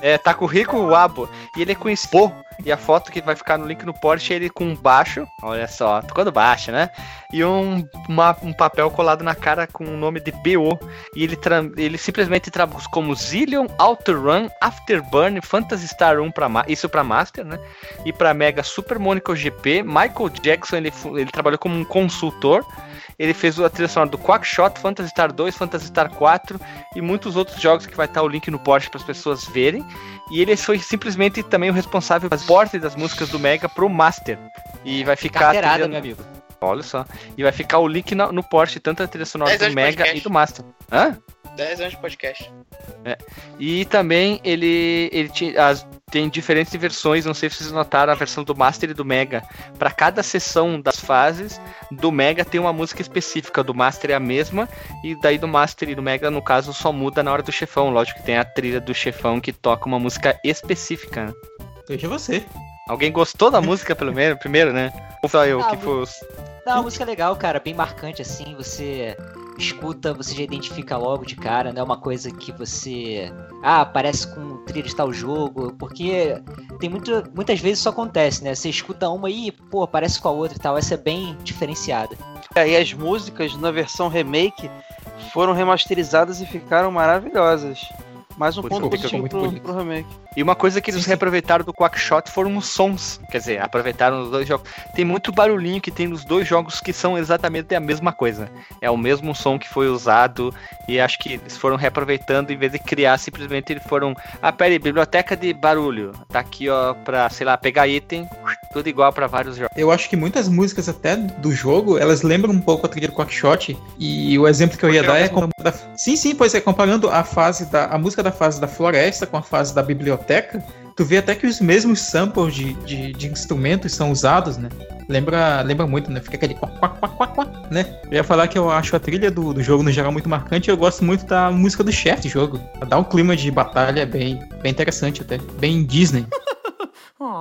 é, Takuhiko Uabo. E ele é conhecido. E a foto que vai ficar no link no Porsche é ele com um baixo. Olha só, tocando baixo, né? E um, uma- um papel colado na cara com o nome de BO. E ele, ele simplesmente traduz como Zillion, Outrun, Afterburn, Phantasy Star 1 pra Ma- isso pra Master, né? E pra Mega Super Monaco GP. Michael Jackson, ele, ele trabalhou como um consultor. Ele fez a trilha sonora do Quackshot, Phantasy Star 2, Phantasy Star 4 e muitos outros jogos que vai estar o link no Porsche para as pessoas verem. E ele foi simplesmente também o responsável pelas portas das músicas do Mega pro Master. E vai ficar. Carteirada, trilha- meu amigo. Olha só. E vai ficar o link no Porsche, tanto a trilha sonora do Mega podcast. e do Master. Hã? 10 anos de podcast. E também ele, ele tinha, as, tem diferentes versões, não sei se vocês notaram a versão do Master e do Mega. Para cada sessão das fases, do Mega tem uma música específica, do Master é a mesma, e daí do Master e do Mega, no caso, só muda na hora do chefão. Lógico que tem a trilha do chefão que toca uma música específica. né? Veja você. Alguém gostou da música pelo menos, primeiro, né? Ou só eu Ah, que foi os... Não, a música é legal, cara, bem marcante assim, você escuta, você já identifica logo de cara, não é uma coisa que você. Ah, parece com trilha de tal jogo, porque tem muito, muitas vezes isso acontece, né? Você escuta uma e, pô, parece com a outra e tal, essa é bem diferenciada. E as músicas na versão remake foram remasterizadas e ficaram maravilhosas. Mais um ponto positivo muito pro, bonito. pro remake. E uma coisa que eles Sim, sim. reaproveitaram do Quackshot foram os sons. Quer dizer, aproveitaram os dois jogos. Tem muito barulhinho que tem nos dois jogos que são exatamente a mesma coisa. É o mesmo som que foi usado. E acho que eles foram reaproveitando em vez de criar, simplesmente eles foram. Ah, pera aí, biblioteca de barulho. Tá aqui, ó, pra, sei lá, pegar item. Tudo igual pra vários jogos. Eu acho que muitas músicas até do jogo, elas lembram um pouco a trilha do Quackshot. E o exemplo que eu ia Porque é dar é a- Sim, sim, pois é, comparando a fase da a música da fase da floresta com a fase da biblioteca, tu vê até que os mesmos samples de, de, de instrumentos são usados, né? Lembra, lembra muito, né? Fica aquele quack, quack, quack, quack, né? Eu ia falar que eu acho a trilha do, do jogo no geral muito marcante eu gosto muito da música do chefe do jogo. Dá um clima de batalha bem, bem interessante até. Bem Disney. <laughs>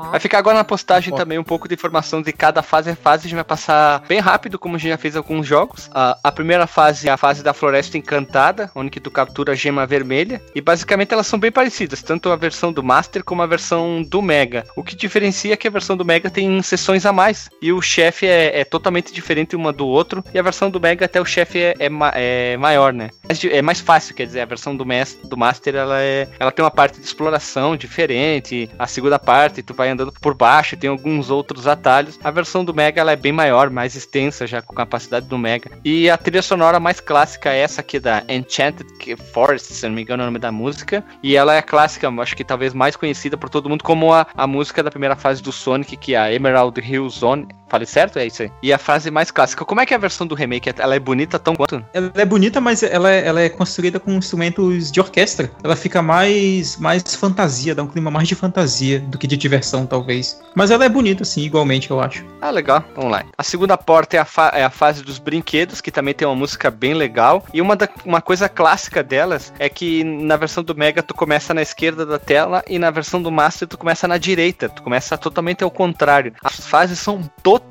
Vai ficar agora na postagem também um pouco de informação de cada fase a fase. A gente vai passar bem rápido, como a gente já fez alguns jogos. A, a primeira fase é a fase da Floresta Encantada, onde que tu captura a gema vermelha. E basicamente elas são bem parecidas, tanto a versão do Master como a versão do Mega. O que diferencia é que a versão do Mega tem sessões a mais. E o chefe é, é totalmente diferente uma do outro. E a versão do Mega até o chefe é, é, é maior, né? É mais fácil, quer dizer, a versão do, do Master ela, é, ela tem uma parte de exploração diferente. A segunda parte tu vai andando por baixo, tem alguns outros atalhos. A versão do Mega ela é bem maior, mais extensa, já com capacidade do Mega. E a trilha sonora mais clássica é essa aqui da Enchanted Forest, se não me engano é o nome da música. E ela é clássica, acho que talvez mais conhecida por todo mundo como a, a música da primeira fase do Sonic, que é a Emerald Hill Zone. Falei certo? É isso aí. E a fase mais clássica. Como é que é a versão do remake? Ela é bonita tão quanto? Ela é bonita, mas ela é, ela é construída com instrumentos de orquestra. Ela fica mais, mais fantasia, dá um clima mais de fantasia do que de diversão, talvez. Mas ela é bonita, sim, igualmente, eu acho. Ah, legal. Vamos lá. A segunda porta é a, é a fase dos brinquedos, que também tem uma música bem legal. E uma, da- uma coisa clássica delas é que na versão do Mega tu começa na esquerda da tela e na versão do Master tu começa na direita. Tu começa totalmente ao contrário. As fases são totalmente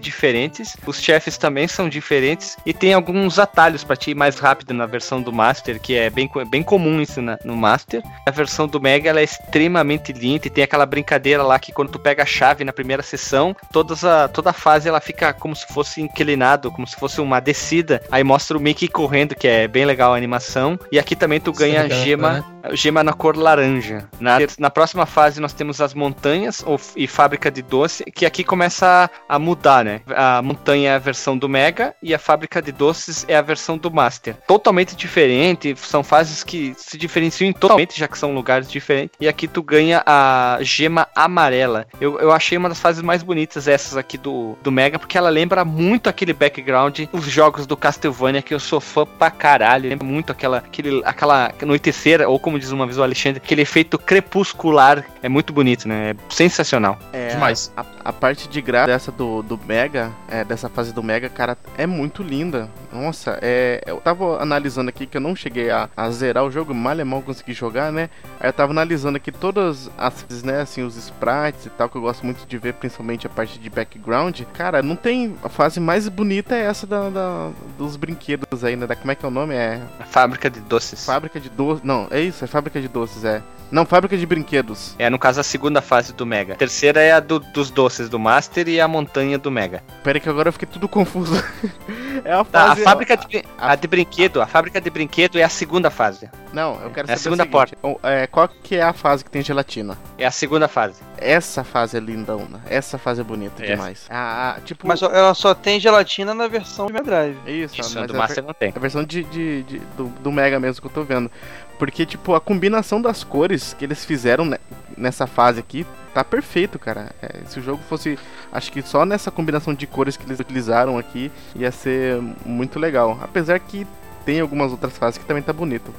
diferentes. Os chefes também são diferentes. E tem alguns atalhos pra ti ir mais rápido na versão do Master, que é bem, bem comum isso na- no Master. A versão do Mega ela é extremamente linda e tem aquela brincadeira lá que quando tu pega a chave na primeira sessão, todas a, toda a fase ela fica como se fosse inclinado, como se fosse uma descida. Aí mostra o Mickey correndo, que é bem legal a animação. E aqui também tu ganha legal, gema, né? Gema na cor laranja. Na, na próxima fase nós temos as montanhas ou, e fábrica de doce, que aqui começa a, a mudar, né? A montanha é a versão do Mega e a fábrica de doces é a versão do Master. Totalmente diferente, são fases que se diferenciam totalmente, já que são lugares diferentes. E aqui tu ganha a gema amarela. Eu, eu achei uma das fases mais bonitas essas aqui do, do Mega, porque ela lembra muito aquele background, os jogos do Castlevania, que eu sou fã pra caralho. Lembra muito aquela, aquele, aquela anoiteceira, ou como diz uma vez o Alexandre, aquele efeito crepuscular. É muito bonito, né? É sensacional. É, Demais. A, a parte de gráfico dessa do, do Mega, é, dessa fase do Mega, cara, é muito linda. Nossa, é, eu tava analisando aqui que eu não cheguei a, a zerar o jogo, mal é mal consegui jogar, né? Aí eu tava analisando aqui todas as, né, assim, os sprites e tal, que eu gosto muito de ver, principalmente a parte de background. Cara, não tem. A fase mais bonita é essa da, da- dos brinquedos aí, né? Da, como é que é o nome? É. A fábrica de doces. Fábrica de doces. Não, é isso, é fábrica de doces, é. Não, fábrica de brinquedos. É, no caso, a segunda fase do Mega. A terceira é a do- dos doces do Master e a montanha do Mega. Pera que agora eu fiquei tudo confuso. <laughs> é a Tá, a fase. fábrica de, brin- a de brinquedo, a fábrica de brinquedo é a segunda fase. Não, eu quero É a saber segunda o seguinte, o- é, qual que é a fase que tem gelatina? É a segunda fase. Essa fase é lindona. Essa fase é bonita Essa. demais. Ah, tipo. Mas ela só tem gelatina na versão de Mega Drive. Isso, Isso, mas do é a Master não tem. A versão de, de- de- do, do Mega mesmo que eu tô vendo. Porque, tipo, a combinação das cores que eles fizeram ne- nessa fase aqui tá perfeito, cara. É, se o jogo fosse. Acho que só nessa combinação de cores que eles utilizaram aqui ia ser muito legal. Apesar que tem algumas outras fases que também tá bonito.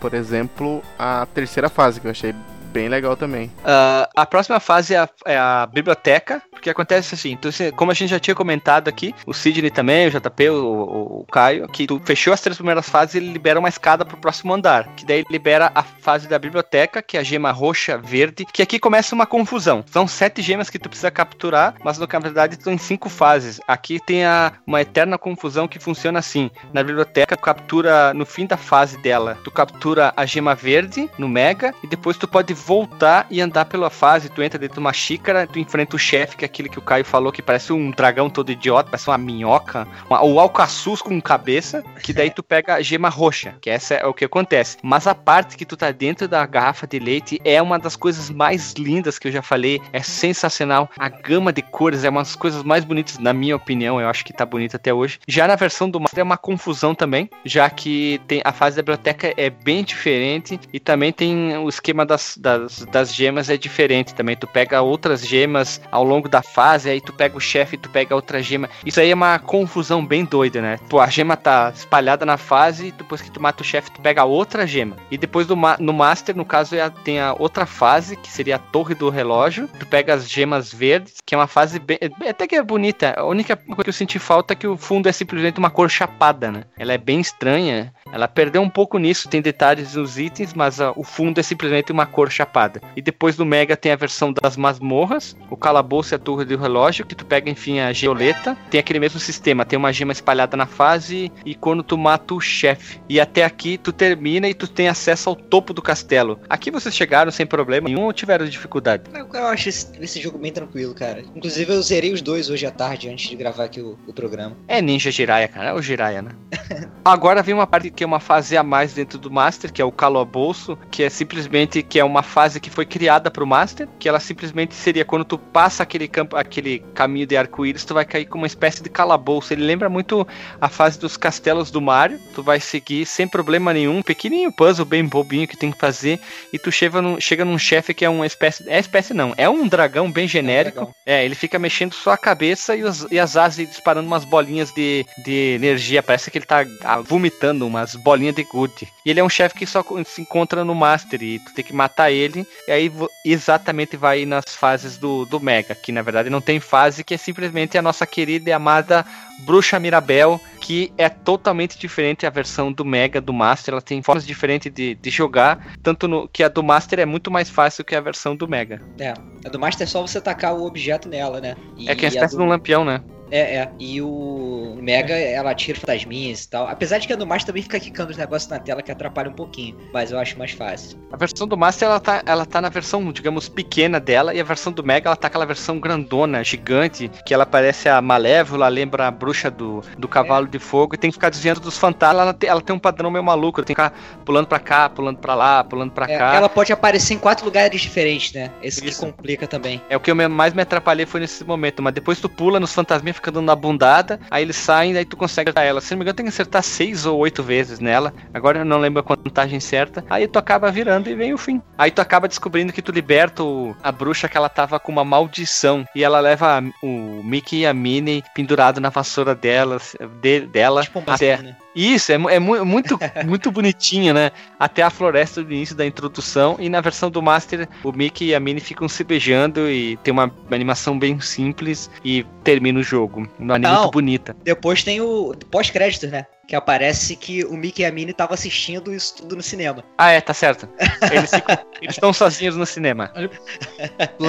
Por exemplo, a terceira fase, que eu achei bem legal também. Ah, a próxima fase é a, é a biblioteca, porque acontece assim, tu, se- como a gente já tinha comentado aqui, o Sidney também, o JP, o, o- o Caio, que tu fechou as três primeiras fases e libera uma escada pro próximo andar, que daí libera a fase da biblioteca, que é a gema roxa, verde, que aqui começa uma confusão. São sete gemas que tu precisa capturar, mas na verdade estão em cinco fases. Aqui tem a, uma eterna confusão que funciona assim. Na biblioteca, tu captura, no fim da fase dela, tu captura a gema verde no Mega, e depois tu pode voltar e andar pela fase. Tu entra dentro de uma xícara, tu enfrenta o chefe, que é aquele que o Caio falou, que parece um dragão todo idiota, parece uma minhoca, uma, o alcaçuz com cabeça, que daí tu pega a gema roxa, que essa é o que acontece. Mas a parte que tu tá dentro da garrafa de leite é uma das coisas mais lindas que eu já falei, é sensacional. A gama de cores é uma das coisas mais bonitas, na minha opinião, eu acho que tá bonita até hoje. Já na versão do Master é uma confusão também, já que tem a fase da biblioteca é bem diferente e também tem o esquema das, das, das gemas é diferente também. Tu pega outras gemas ao longo da fase, aí tu pega o chefe, tu pega outra gema. Isso aí é uma confusão bem doida, né? Pô, a gema tá espalhada na fase, depois que tu mata o chefe, tu pega outra gema. E depois do ma- no Master, no caso, é a- tem a outra fase, que seria a Torre do Relógio. Tu pega as gemas verdes, que é uma fase bem, é- até que é bonita. A única coisa que eu senti falta é que o fundo é simplesmente uma cor chapada, né? Ela é bem estranha. Ela perdeu um pouco nisso, tem detalhes nos itens, mas ah, o fundo é simplesmente uma cor chapada. Chapada. E depois do Mega tem a versão das masmorras, o calabouço e a torre do relógio, que tu pega, enfim, a geoleta. Tem aquele mesmo sistema, tem uma gema espalhada na fase e quando tu mata o chefe. E até aqui tu termina e tu tem acesso ao topo do castelo. Aqui vocês chegaram sem problema nenhum ou tiveram dificuldade? Eu, eu acho esse, esse jogo bem tranquilo, cara. Inclusive eu zerei os dois hoje à tarde, antes de gravar aqui o, o programa. É Ninja Jiraiya, cara. É o Jiraiya, né? <laughs> Agora vem uma parte que é uma fase a mais dentro do Master, que é o calabouço, que é simplesmente que é uma fase que foi criada pro Master, que ela simplesmente seria quando tu passa aquele campo, aquele caminho de arco-íris, tu vai cair com uma espécie de calabouço. Ele lembra muito a fase dos castelos do Mario. Tu vai seguir sem problema nenhum, um pequenininho puzzle bem bobinho que tem que fazer, e tu chega num, chega num chefe que é uma espécie, é espécie não, é um dragão bem genérico. dragão. É, ele fica mexendo só a cabeça e, os- e as asas disparando umas bolinhas de, de energia. Parece que ele tá ah, vomitando umas bolinhas de good. E ele é um chefe que só se encontra no Master e tu tem que matar ele. E aí exatamente vai nas fases do, do Mega, que na verdade não tem fase, que é simplesmente a nossa querida e amada Bruxa Mirabel, que é totalmente diferente a versão do Mega, do Master. Ela tem formas diferentes de, de jogar, tanto no, que a do Master é muito mais fácil que a versão do Mega. É. A do Master é só você tacar o objeto nela, né? E é que é espécie do- de um lampião, né? É, é. E o Mega, ela tira fantasminhas e tal. Apesar de que a do Master também fica quicando os negócios na tela que atrapalha um pouquinho. Mas eu acho mais fácil. A versão do Master ela tá, ela tá na versão, digamos, pequena dela, e a versão do Mega ela tá aquela versão grandona, gigante, que ela parece a Malévola, lembra a bruxa do, do cavalo de fogo, e tem que ficar desviando dos fantasmas. Ela, tem- ela tem um padrão meio maluco, tem que ficar pulando pra cá, pulando pra lá, pulando pra É, cá. ela pode aparecer em quatro lugares diferentes, né? Esse que Isso. Complica também. É o que eu mais me atrapalhei foi nesse momento, mas depois tu pula nos fantasminhas, fica dando uma bundada, aí eles saem, aí tu consegue acertar ela. Se não me engano, tem que acertar seis ou oito vezes nela. Agora eu não lembro a contagem certa. Aí tu acaba virando e vem o fim. Aí tu acaba descobrindo que tu liberta o- a bruxa que ela tava com uma maldição. E ela leva a- o Mickey e a Minnie pendurado na vassoura dela, de- dela Tipo um até, né? Isso, é, é mu- muito, muito bonitinho, né? Até a floresta do início da introdução. E na versão do Master, o Mickey e a Minnie ficam se beijando e tem uma animação bem simples e termina o jogo. Uma anime Não. muito bonita. Depois tem o pós-créditos, né? Que aparece que o Mickey e a Minnie estavam assistindo isso tudo no cinema. Ah, é, tá certo. Eles ficam- <laughs> estão sozinhos no cinema.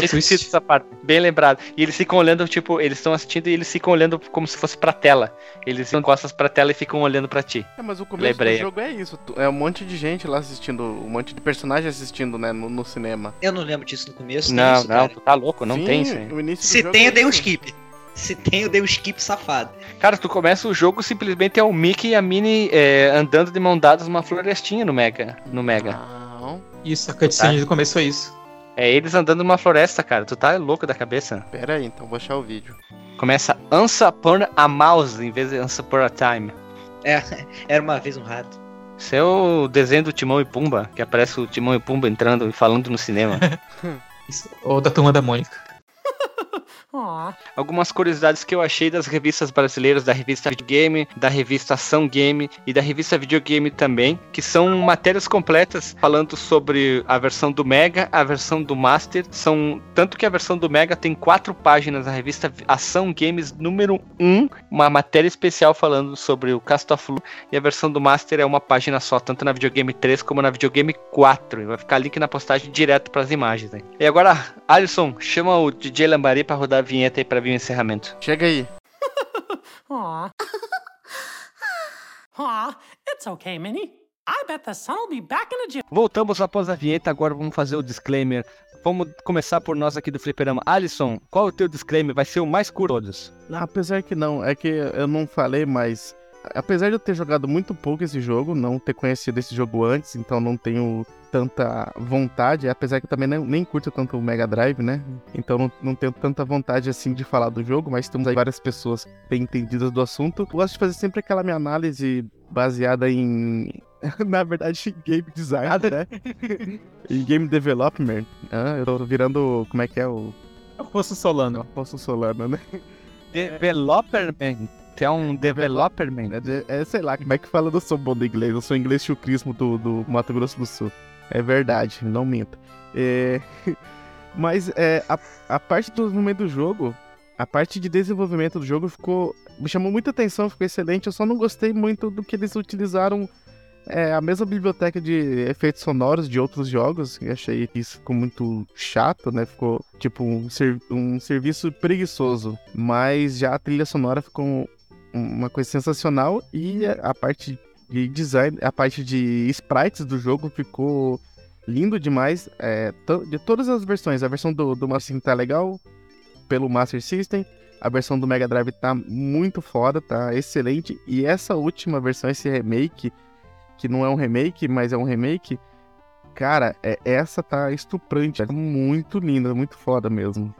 Esqueci dessa parte. Bem lembrado. E eles ficam olhando, tipo, eles estão assistindo e eles ficam olhando como se fosse pra tela. Eles costas pra tela e ficam olhando pra ti. É, mas o começo Lembrei. do jogo é isso. É um monte de gente lá assistindo, um monte de personagem assistindo, né, no, no cinema. Eu não lembro disso no começo. Não, isso, não, cara. tu tá louco, não Sim, tem isso aí. Se tem, é eu dei um isso. skip. Se tem, eu dei um skip safado. Cara, tu começa o jogo simplesmente é o Mickey e a Minnie é, andando de mão dadas numa florestinha no Mega. No Mega. Não, Isso, a cutscene do começo é isso. É eles andando numa floresta, cara. Tu tá louco da cabeça. pera aí, então vou achar o vídeo. Começa Once Upon a Mouse em vez de Once Upon a Time. <laughs> Era uma vez um rato. Isso é o desenho do Timão e Pumba, que aparece o Timão e Pumba entrando e falando no cinema. <laughs> Ou da turma da Mônica. Algumas curiosidades que eu achei das revistas brasileiras, da revista Videogame, da revista Ação Game e da revista Videogame também, que são matérias completas falando sobre a versão do Mega, a versão do Master. São tanto que a versão do Mega tem quatro páginas na revista Ação Games número 1, uma matéria especial falando sobre o Cast of Lu, e a versão do Master é uma página só, tanto na Videogame 3 como na Videogame 4. E vai ficar link na postagem direto para as imagens. Né? E agora, Alisson, chama o DJ Lambari para rodar a vinheta aí para vir o encerramento. Chega aí. <laughs> Aw. <laughs> Aw, it's okay, Minnie. I bet the sun will be back in. Voltamos após a vinheta, agora vamos fazer o disclaimer. Vamos começar por nós aqui do Fliperama. Alisson, qual é o teu disclaimer? Vai ser o mais curto de todos. Apesar que não, é que eu não falei, mas apesar de eu ter jogado muito pouco esse jogo, não ter conhecido esse jogo antes, então não tenho tanta vontade, apesar que eu também nem, nem curto tanto o Mega Drive, né? Então não, não tenho tanta vontade assim de falar do jogo, mas temos aí várias pessoas bem entendidas do assunto. Eu gosto de fazer sempre aquela minha análise baseada em. <laughs> Na verdade, em game design, né? <laughs> em game development. Ah, eu tô virando. Como é que é o. Afonso Solano. Afonso Solano, né? Developerman. Tu é um developerman. É, de- é, sei lá, como é que fala? Eu sou bom do inglês, eu sou inglês chucrismo do, do Mato Grosso do Sul. É verdade, não minta. É, <laughs> Mas é, a, a parte do desenvolvimento do jogo, a parte de desenvolvimento do jogo ficou. Me chamou muita atenção, ficou excelente. Eu só não gostei muito do que eles utilizaram É a mesma biblioteca de efeitos sonoros de outros jogos. E achei que isso ficou muito chato, né? Ficou tipo um, ser- um serviço preguiçoso. Mas já a trilha sonora ficou uma coisa sensacional. E a, a parte de design, a parte de sprites do jogo ficou lindo demais. É, de todas as versões. A versão do, do Master System tá legal pelo Master System. A versão do Mega Drive tá muito foda, tá excelente. E essa última versão, esse remake, que não é um remake, mas é um remake, cara, é, essa tá estuprante. É muito linda, muito foda mesmo.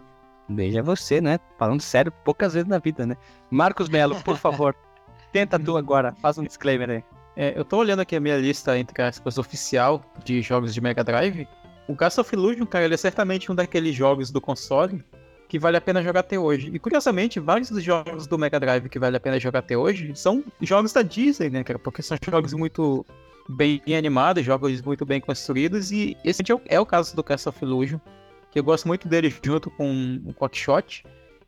Veja você, né? Falando sério, poucas vezes na vida, né? Marcos Melo, por favor, <laughs> tenta tu agora, faz um disclaimer aí. É, eu tô olhando aqui a minha lista, entre aspas, oficial de jogos de Mega Drive. O Castle of Illusion, cara, ele é certamente um daqueles jogos do console que vale a pena jogar até hoje. E curiosamente, vários dos jogos do Mega Drive que vale a pena jogar até hoje são jogos da Disney, né, cara? Porque são jogos muito bem animados, jogos muito bem construídos. E esse é o, é o caso do Castle of Illusion, que eu gosto muito dele junto com o Quackshot.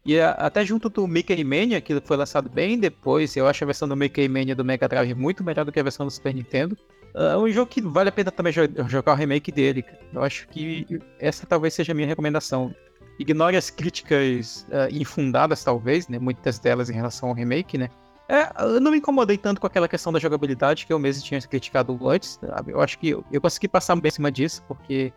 E a- até junto do Mickey Mania, que foi lançado bem depois, eu acho a versão do Mickey Mania do Mega Drive muito melhor do que a versão do Super Nintendo. É um jogo que vale a pena também jo- jogar o remake dele. Eu acho que essa talvez seja a minha recomendação. Ignore as críticas ah, infundadas, talvez, né? Muitas delas em relação ao remake, né? É, eu não me incomodei tanto com aquela questão da jogabilidade que eu mesmo tinha criticado antes. sabe? Eu acho que eu, eu consegui passar bem em cima disso, porque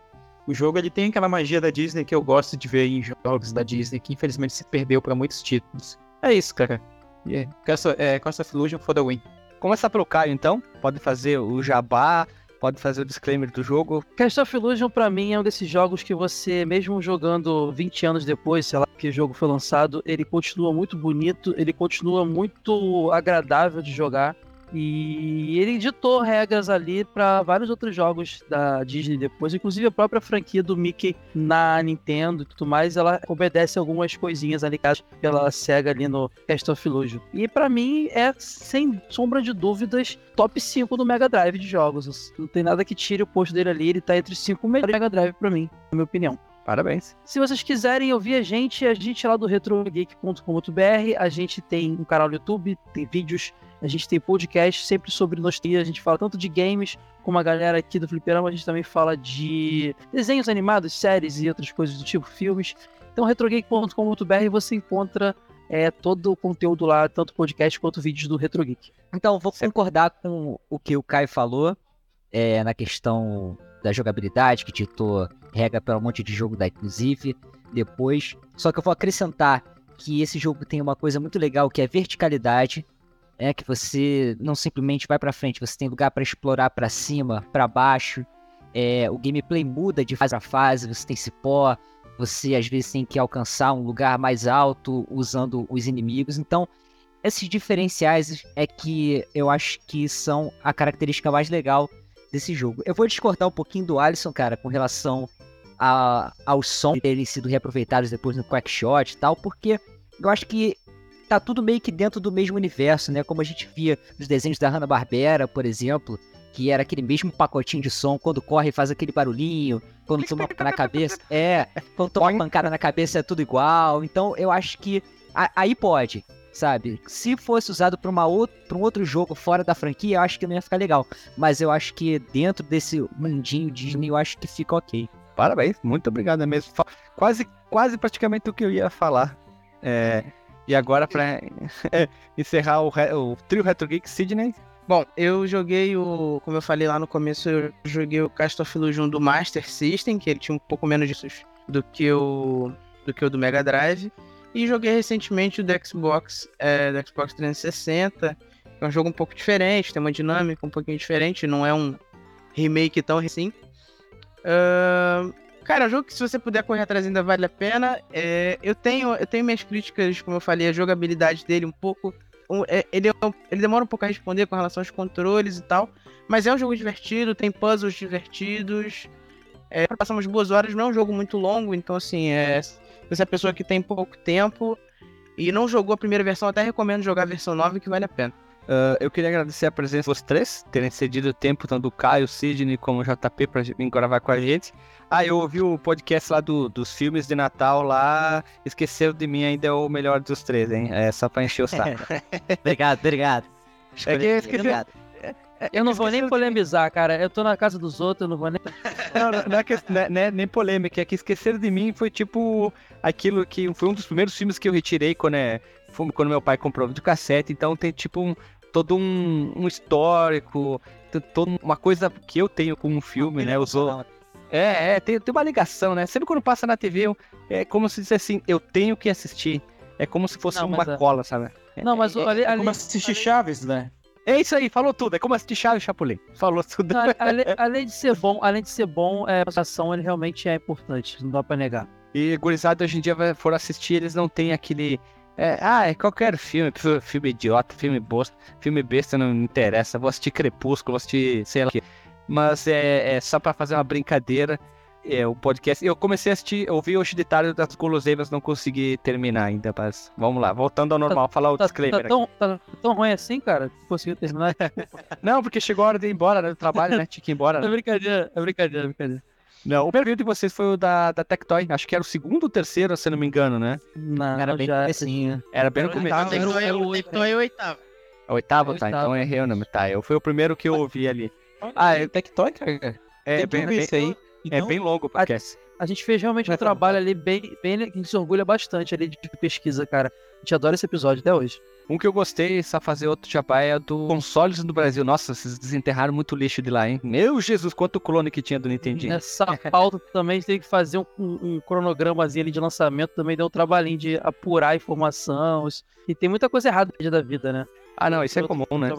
o jogo ele tem aquela magia da Disney que eu gosto de ver em jogos da Disney, que infelizmente se perdeu para muitos títulos. É isso, cara. Yeah. Castle, é, Castle of Illusion for the win. Começar pelo Caio, então. Pode fazer o jabá, pode fazer o disclaimer do jogo. Cast of Illusion pra mim é um desses jogos que você, mesmo jogando 20 anos depois, sei lá, que o jogo foi lançado, ele continua muito bonito, ele continua muito agradável de jogar. E ele ditou regras ali pra vários outros jogos da Disney depois, inclusive a própria franquia do Mickey na Nintendo e tudo mais, ela obedece algumas coisinhas ali pela SEGA ali no Cast of Illusion. E pra mim é, sem sombra de dúvidas, top 5 do Mega Drive de jogos. Não tem nada que tire o posto dele ali, ele tá entre os 5 melhores Mega Drive pra mim, na minha opinião. Parabéns. Se vocês quiserem ouvir a gente, a gente é lá do retrogeek.com.br, a gente tem um canal no YouTube, tem vídeos, a gente tem podcast sempre sobre nostalgia, a gente fala tanto de games como a galera aqui do Fliperama, a gente também fala de desenhos animados, séries e outras coisas do tipo, filmes. Então retrogeek.com.br você encontra é, todo o conteúdo lá, tanto podcast quanto vídeos do Retrogeek. Então, vou concordar com o que o Caio falou é, na questão da jogabilidade, que ditou regra para um monte de jogo da inclusive depois. Só que eu vou acrescentar que esse jogo tem uma coisa muito legal que é verticalidade, é que você não simplesmente vai para frente, você tem lugar para explorar para cima, para baixo. É, o gameplay muda de fase a fase, você tem cipó, você às vezes tem que alcançar um lugar mais alto usando os inimigos. Então, esses diferenciais é que eu acho que são a característica mais legal desse jogo. Eu vou discordar um pouquinho do Alisson, cara, com relação a, aos sons terem sido reaproveitados depois no Quackshot e tal, porque eu acho que tá tudo meio que dentro do mesmo universo, né? Como a gente via nos desenhos da Hanna-Barbera, por exemplo, que era aquele mesmo pacotinho de som, quando corre faz aquele barulhinho, quando toma uma na cabeça, <laughs> é, quando toma uma pancada na cabeça é tudo igual. Então eu acho que a- aí pode, sabe? Se fosse usado para um outro jogo fora da franquia, eu acho que não ia ficar legal. Mas eu acho que dentro desse mundinho Disney, eu acho que fica ok. Parabéns, muito obrigado mesmo. Quase, quase praticamente o que eu ia falar. É, e agora, pra <laughs> encerrar o, o trio Retro Geek, Sidney. Bom, eu joguei o. Como eu falei lá no começo, eu joguei o Cast of Illusion do Master System, que ele tinha um pouco menos disso do que o. do que o do Mega Drive. E joguei recentemente o do Xbox, é, do Xbox 360. que É um jogo um pouco diferente, tem uma dinâmica um pouquinho diferente, não é um remake tão assim. Ahn, cara, é um jogo que se você puder correr atrás ainda vale a pena. É, eu, tenho, eu tenho minhas críticas, como eu falei, a jogabilidade dele um pouco um- é- ele, é ele demora um pouco a responder com relação aos controles e tal. Mas é um jogo divertido, tem puzzles divertidos. É, umas boas horas, não é um jogo muito longo, então assim, é, você é pessoa que tem pouco tempo e não jogou a primeira versão, até recomendo jogar a versão nova que vale a pena. Ah, eu queria agradecer a presença dos três, terem cedido o tempo, tanto do Caio, Sidney como o JP, pra vir gravar com a gente. Ah, eu ouvi o podcast lá do- dos filmes de Natal lá, esqueceram de mim, ainda é o melhor dos três, hein? É só pra encher o saco. <laughs> obrigado, obrigado. É que eu esqueci- Obrigado. Eu não vou nem polemizar, cara. Eu tô na casa dos outros, eu não vou nem. Não, não, não é, que, não é- não é nem polêmica, é que Esquecer de Mim foi tipo aquilo que foi um dos primeiros filmes que eu retirei quando, é, quando meu pai comprou de cassete, então tem tipo um, todo um, um histórico, toda uma coisa que eu tenho com um filme, né? Usou. É, é, tem, tem uma ligação, né? Sempre quando passa na TV, eu- é como se dissesse assim, eu tenho que assistir. É como se fosse Não, uma é- cola, sabe? Não, mas é, ali, ali, Como assistir Chaves, né? é isso aí, falou tudo. É como assistir Chave Chapolin. Falou tudo. não, <laughs> ale- além de ser bom, além de ser bom, é, a ação ele realmente é importante, não dá pra negar. E gurizada hoje em dia vai- for assistir, eles não tem aquele. É, ah, é qualquer filme, filme idiota, filme bosta, filme besta não me interessa. Vou assistir Crepúsculo, vou assistir, sei lá o quê. Mas é, é só pra fazer uma brincadeira. É, o podcast. Eu comecei a assistir, ouvi hoje de tarde das guloseimas, não consegui terminar ainda, mas vamos lá, voltando ao normal, falar o Tá, disclaimer. tá tão, tá tão ruim assim, cara? que Conseguiu terminar? <laughs> Não, porque chegou a hora de ir embora né, do trabalho, né? Tinha que ir embora. É né? brincadeira, é brincadeira, é brincadeira. Não, o primeiro de vocês foi o da, da Tectoy. Acho que era o segundo ou terceiro, se eu não me engano, né? Não, Era bem já... comecinho. Era bem no começo. É o- o Tectoy é o oitavo. É o oitavo, É tá? Então errei o nome. Tá, eu fui o primeiro que eu ouvi ali. Ah, é, Tectoy, cara. é, bem, isso aí. é Então, bem longo o podcast. A gente fez realmente um trabalho ali bem, bem. A gente se orgulha bastante ali de pesquisa, cara. A gente adora esse episódio até hoje. Um que eu gostei, só fazer outro jabá, é do consoles do Brasil. Nossa, vocês desenterraram muito lixo de lá, hein? Meu Jesus, quanto clone que tinha do Nintendinho. Nessa <laughs> pauta também tem que fazer um, um, cronogramazinho ali de lançamento. Também deu um trabalhinho de apurar informação. isso- E tem muita coisa errada no dia da vida, né? Ah, não, isso é comum, né?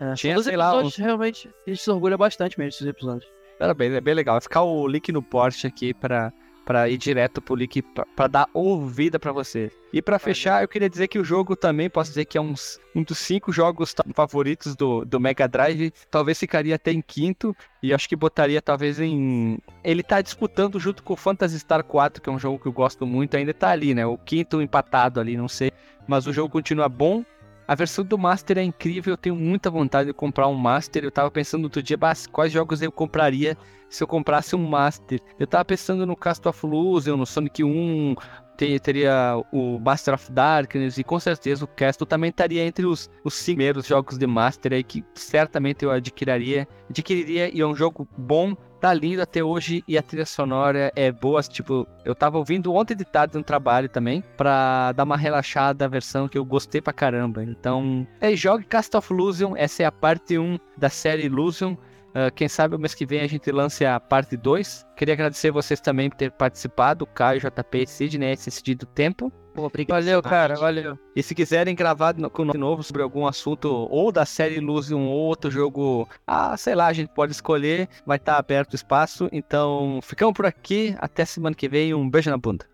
É, Tinha, os sei lá, episódios realmente a gente se orgulha bastante mesmo desses episódios. Bem, é bem legal. Vai ficar o link no Porsche aqui pra, pra ir direto pro link pra dar ouvida pra você. E pra fechar, eu queria dizer que o jogo também, posso dizer que é uns, um dos cinco jogos favoritos do, do Mega Drive. Talvez ficaria até em quinto. E acho que botaria talvez em. Ele tá disputando junto com o Phantasy Star 4, que é um jogo que eu gosto muito. Ainda tá ali, né? O quinto empatado ali, não sei. Mas o jogo continua bom. A versão do Master é incrível, eu tenho muita vontade de comprar um Master. Eu tava pensando outro dia, "Bah, quais jogos eu compraria se eu comprasse um Master. Eu tava pensando no Cast of Illusion, no Sonic 1, te- teria o Master of Darkness e com certeza o Castle também estaria entre os, os primeiros jogos de Master aí que certamente eu adquiriria, adquiriria e é um jogo bom, tá lindo até hoje e a trilha sonora é boa, tipo, eu tava ouvindo ontem de tarde no trabalho também pra dar uma relaxada a versão que eu gostei pra caramba. Então, é, jogue Cast of Illusion, essa é a parte 1 da série Illusion. Ah, quem sabe o mês que vem a gente lance a parte 2. Queria agradecer vocês também por ter participado, Caio, JP Sidney, esse do tempo. Pô, obrigado. Valeu, cara, valeu. E se quiserem gravar com no, novo sobre algum assunto, ou da série Luz um outro jogo, ah, sei lá, a gente pode escolher, vai estar tá aberto o espaço. Então, ficamos por aqui, até semana que vem, um beijo na bunda.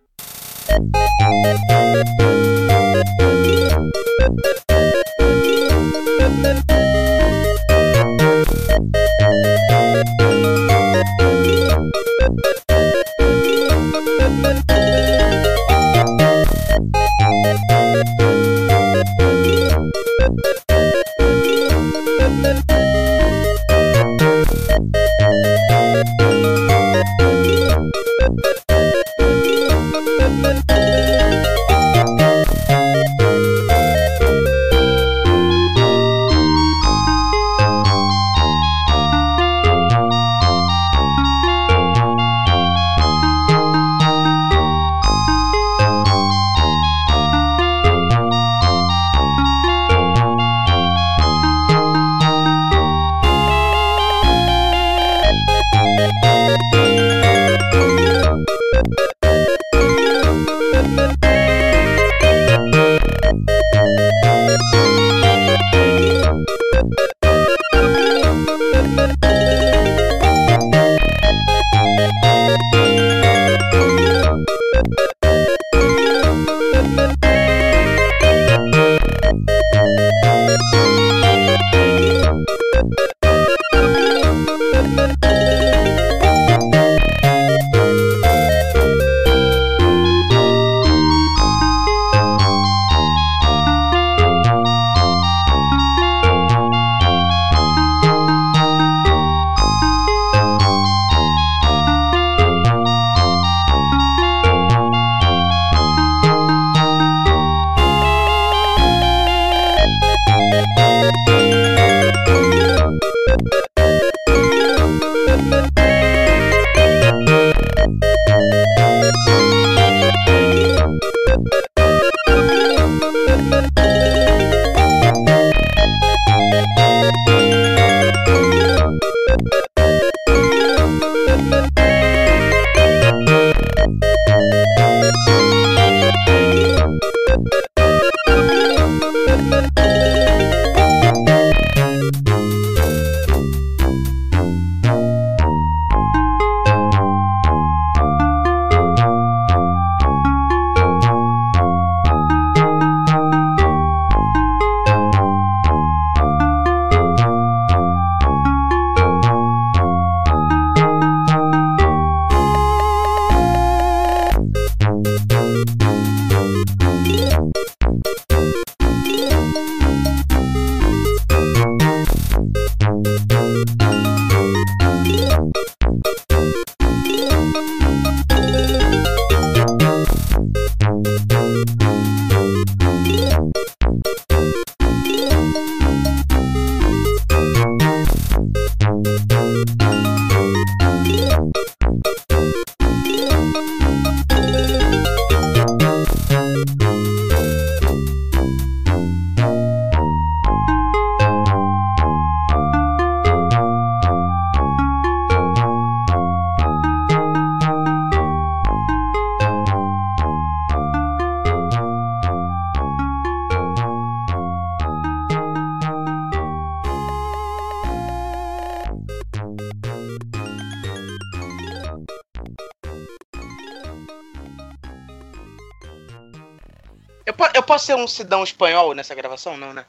Um cidadão espanhol nessa gravação? Não, né?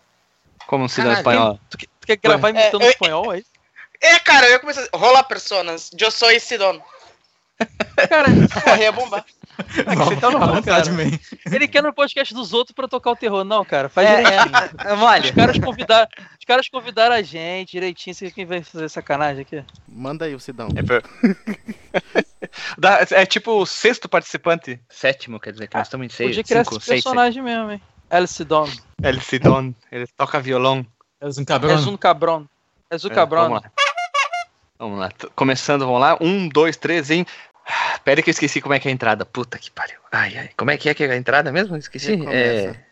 Como um cidadão espanhol. Tu, quer- tu quer gravar imitando É, eu- espanhol aí? É, cara, eu ia começar. Rola personas. Eu sou cidadão. Cara, Porra, ia bombar. você tá louco, vontade cara. Ele quer no podcast dos outros pra tocar o terror. Não, cara, faz É, direitinho. é, vale. Os caras, convidaram, os caras convidaram a gente direitinho. Você quem vai fazer sacanagem aqui? Manda aí o Sidão. É, <laughs> é tipo o sexto participante. Sétimo, quer dizer, que nós estamos em seis. Podia criar cinco, esse seis, personagem mesmo, hein? Alice Don. seis. El Sidon, ele toca violão. És um És cabrão. um cabrão. És um É, cabrão. vamos lá. Vamos lá. Começando, vamos lá. Um, dois, três, em. Ah, Pera aí que eu esqueci como é que é a entrada. Puta que pariu. Ai, ai. Como é que é que é a entrada mesmo? Esqueci. Recomeça. É...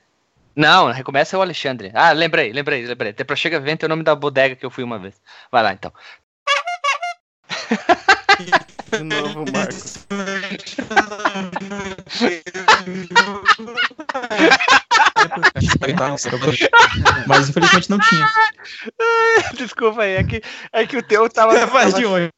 Não, recomeça é o Alexandre. Ah, lembrei, lembrei, lembrei. Até pra Chega Vento é o nome da bodega que eu fui uma vez. Vai lá então. <laughs> De novo, Marcos. Mas infelizmente não tinha. <laughs> Desculpa aí, é que, é que o teu tava. Até faz de hoje.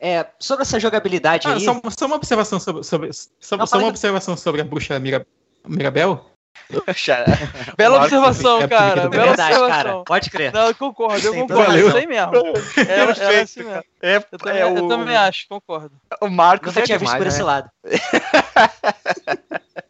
É, sobre essa jogabilidade Ah, aí. só, só uma observação sobre, sobre, sobre- Não, só uma observação sobre a bruxa Mira, Mirabel. <laughs> Bela observação, é cara. Bela Verdade, cara. observação. Pode crer. Não, eu concordo, eu Sem concordo. valeu. É isso aí mesmo. É Perfeito, assim mesmo. É, Eu também, é eu o, também acho, concordo. o Marcos Nunca é tinha visto por esse né? lado. <laughs>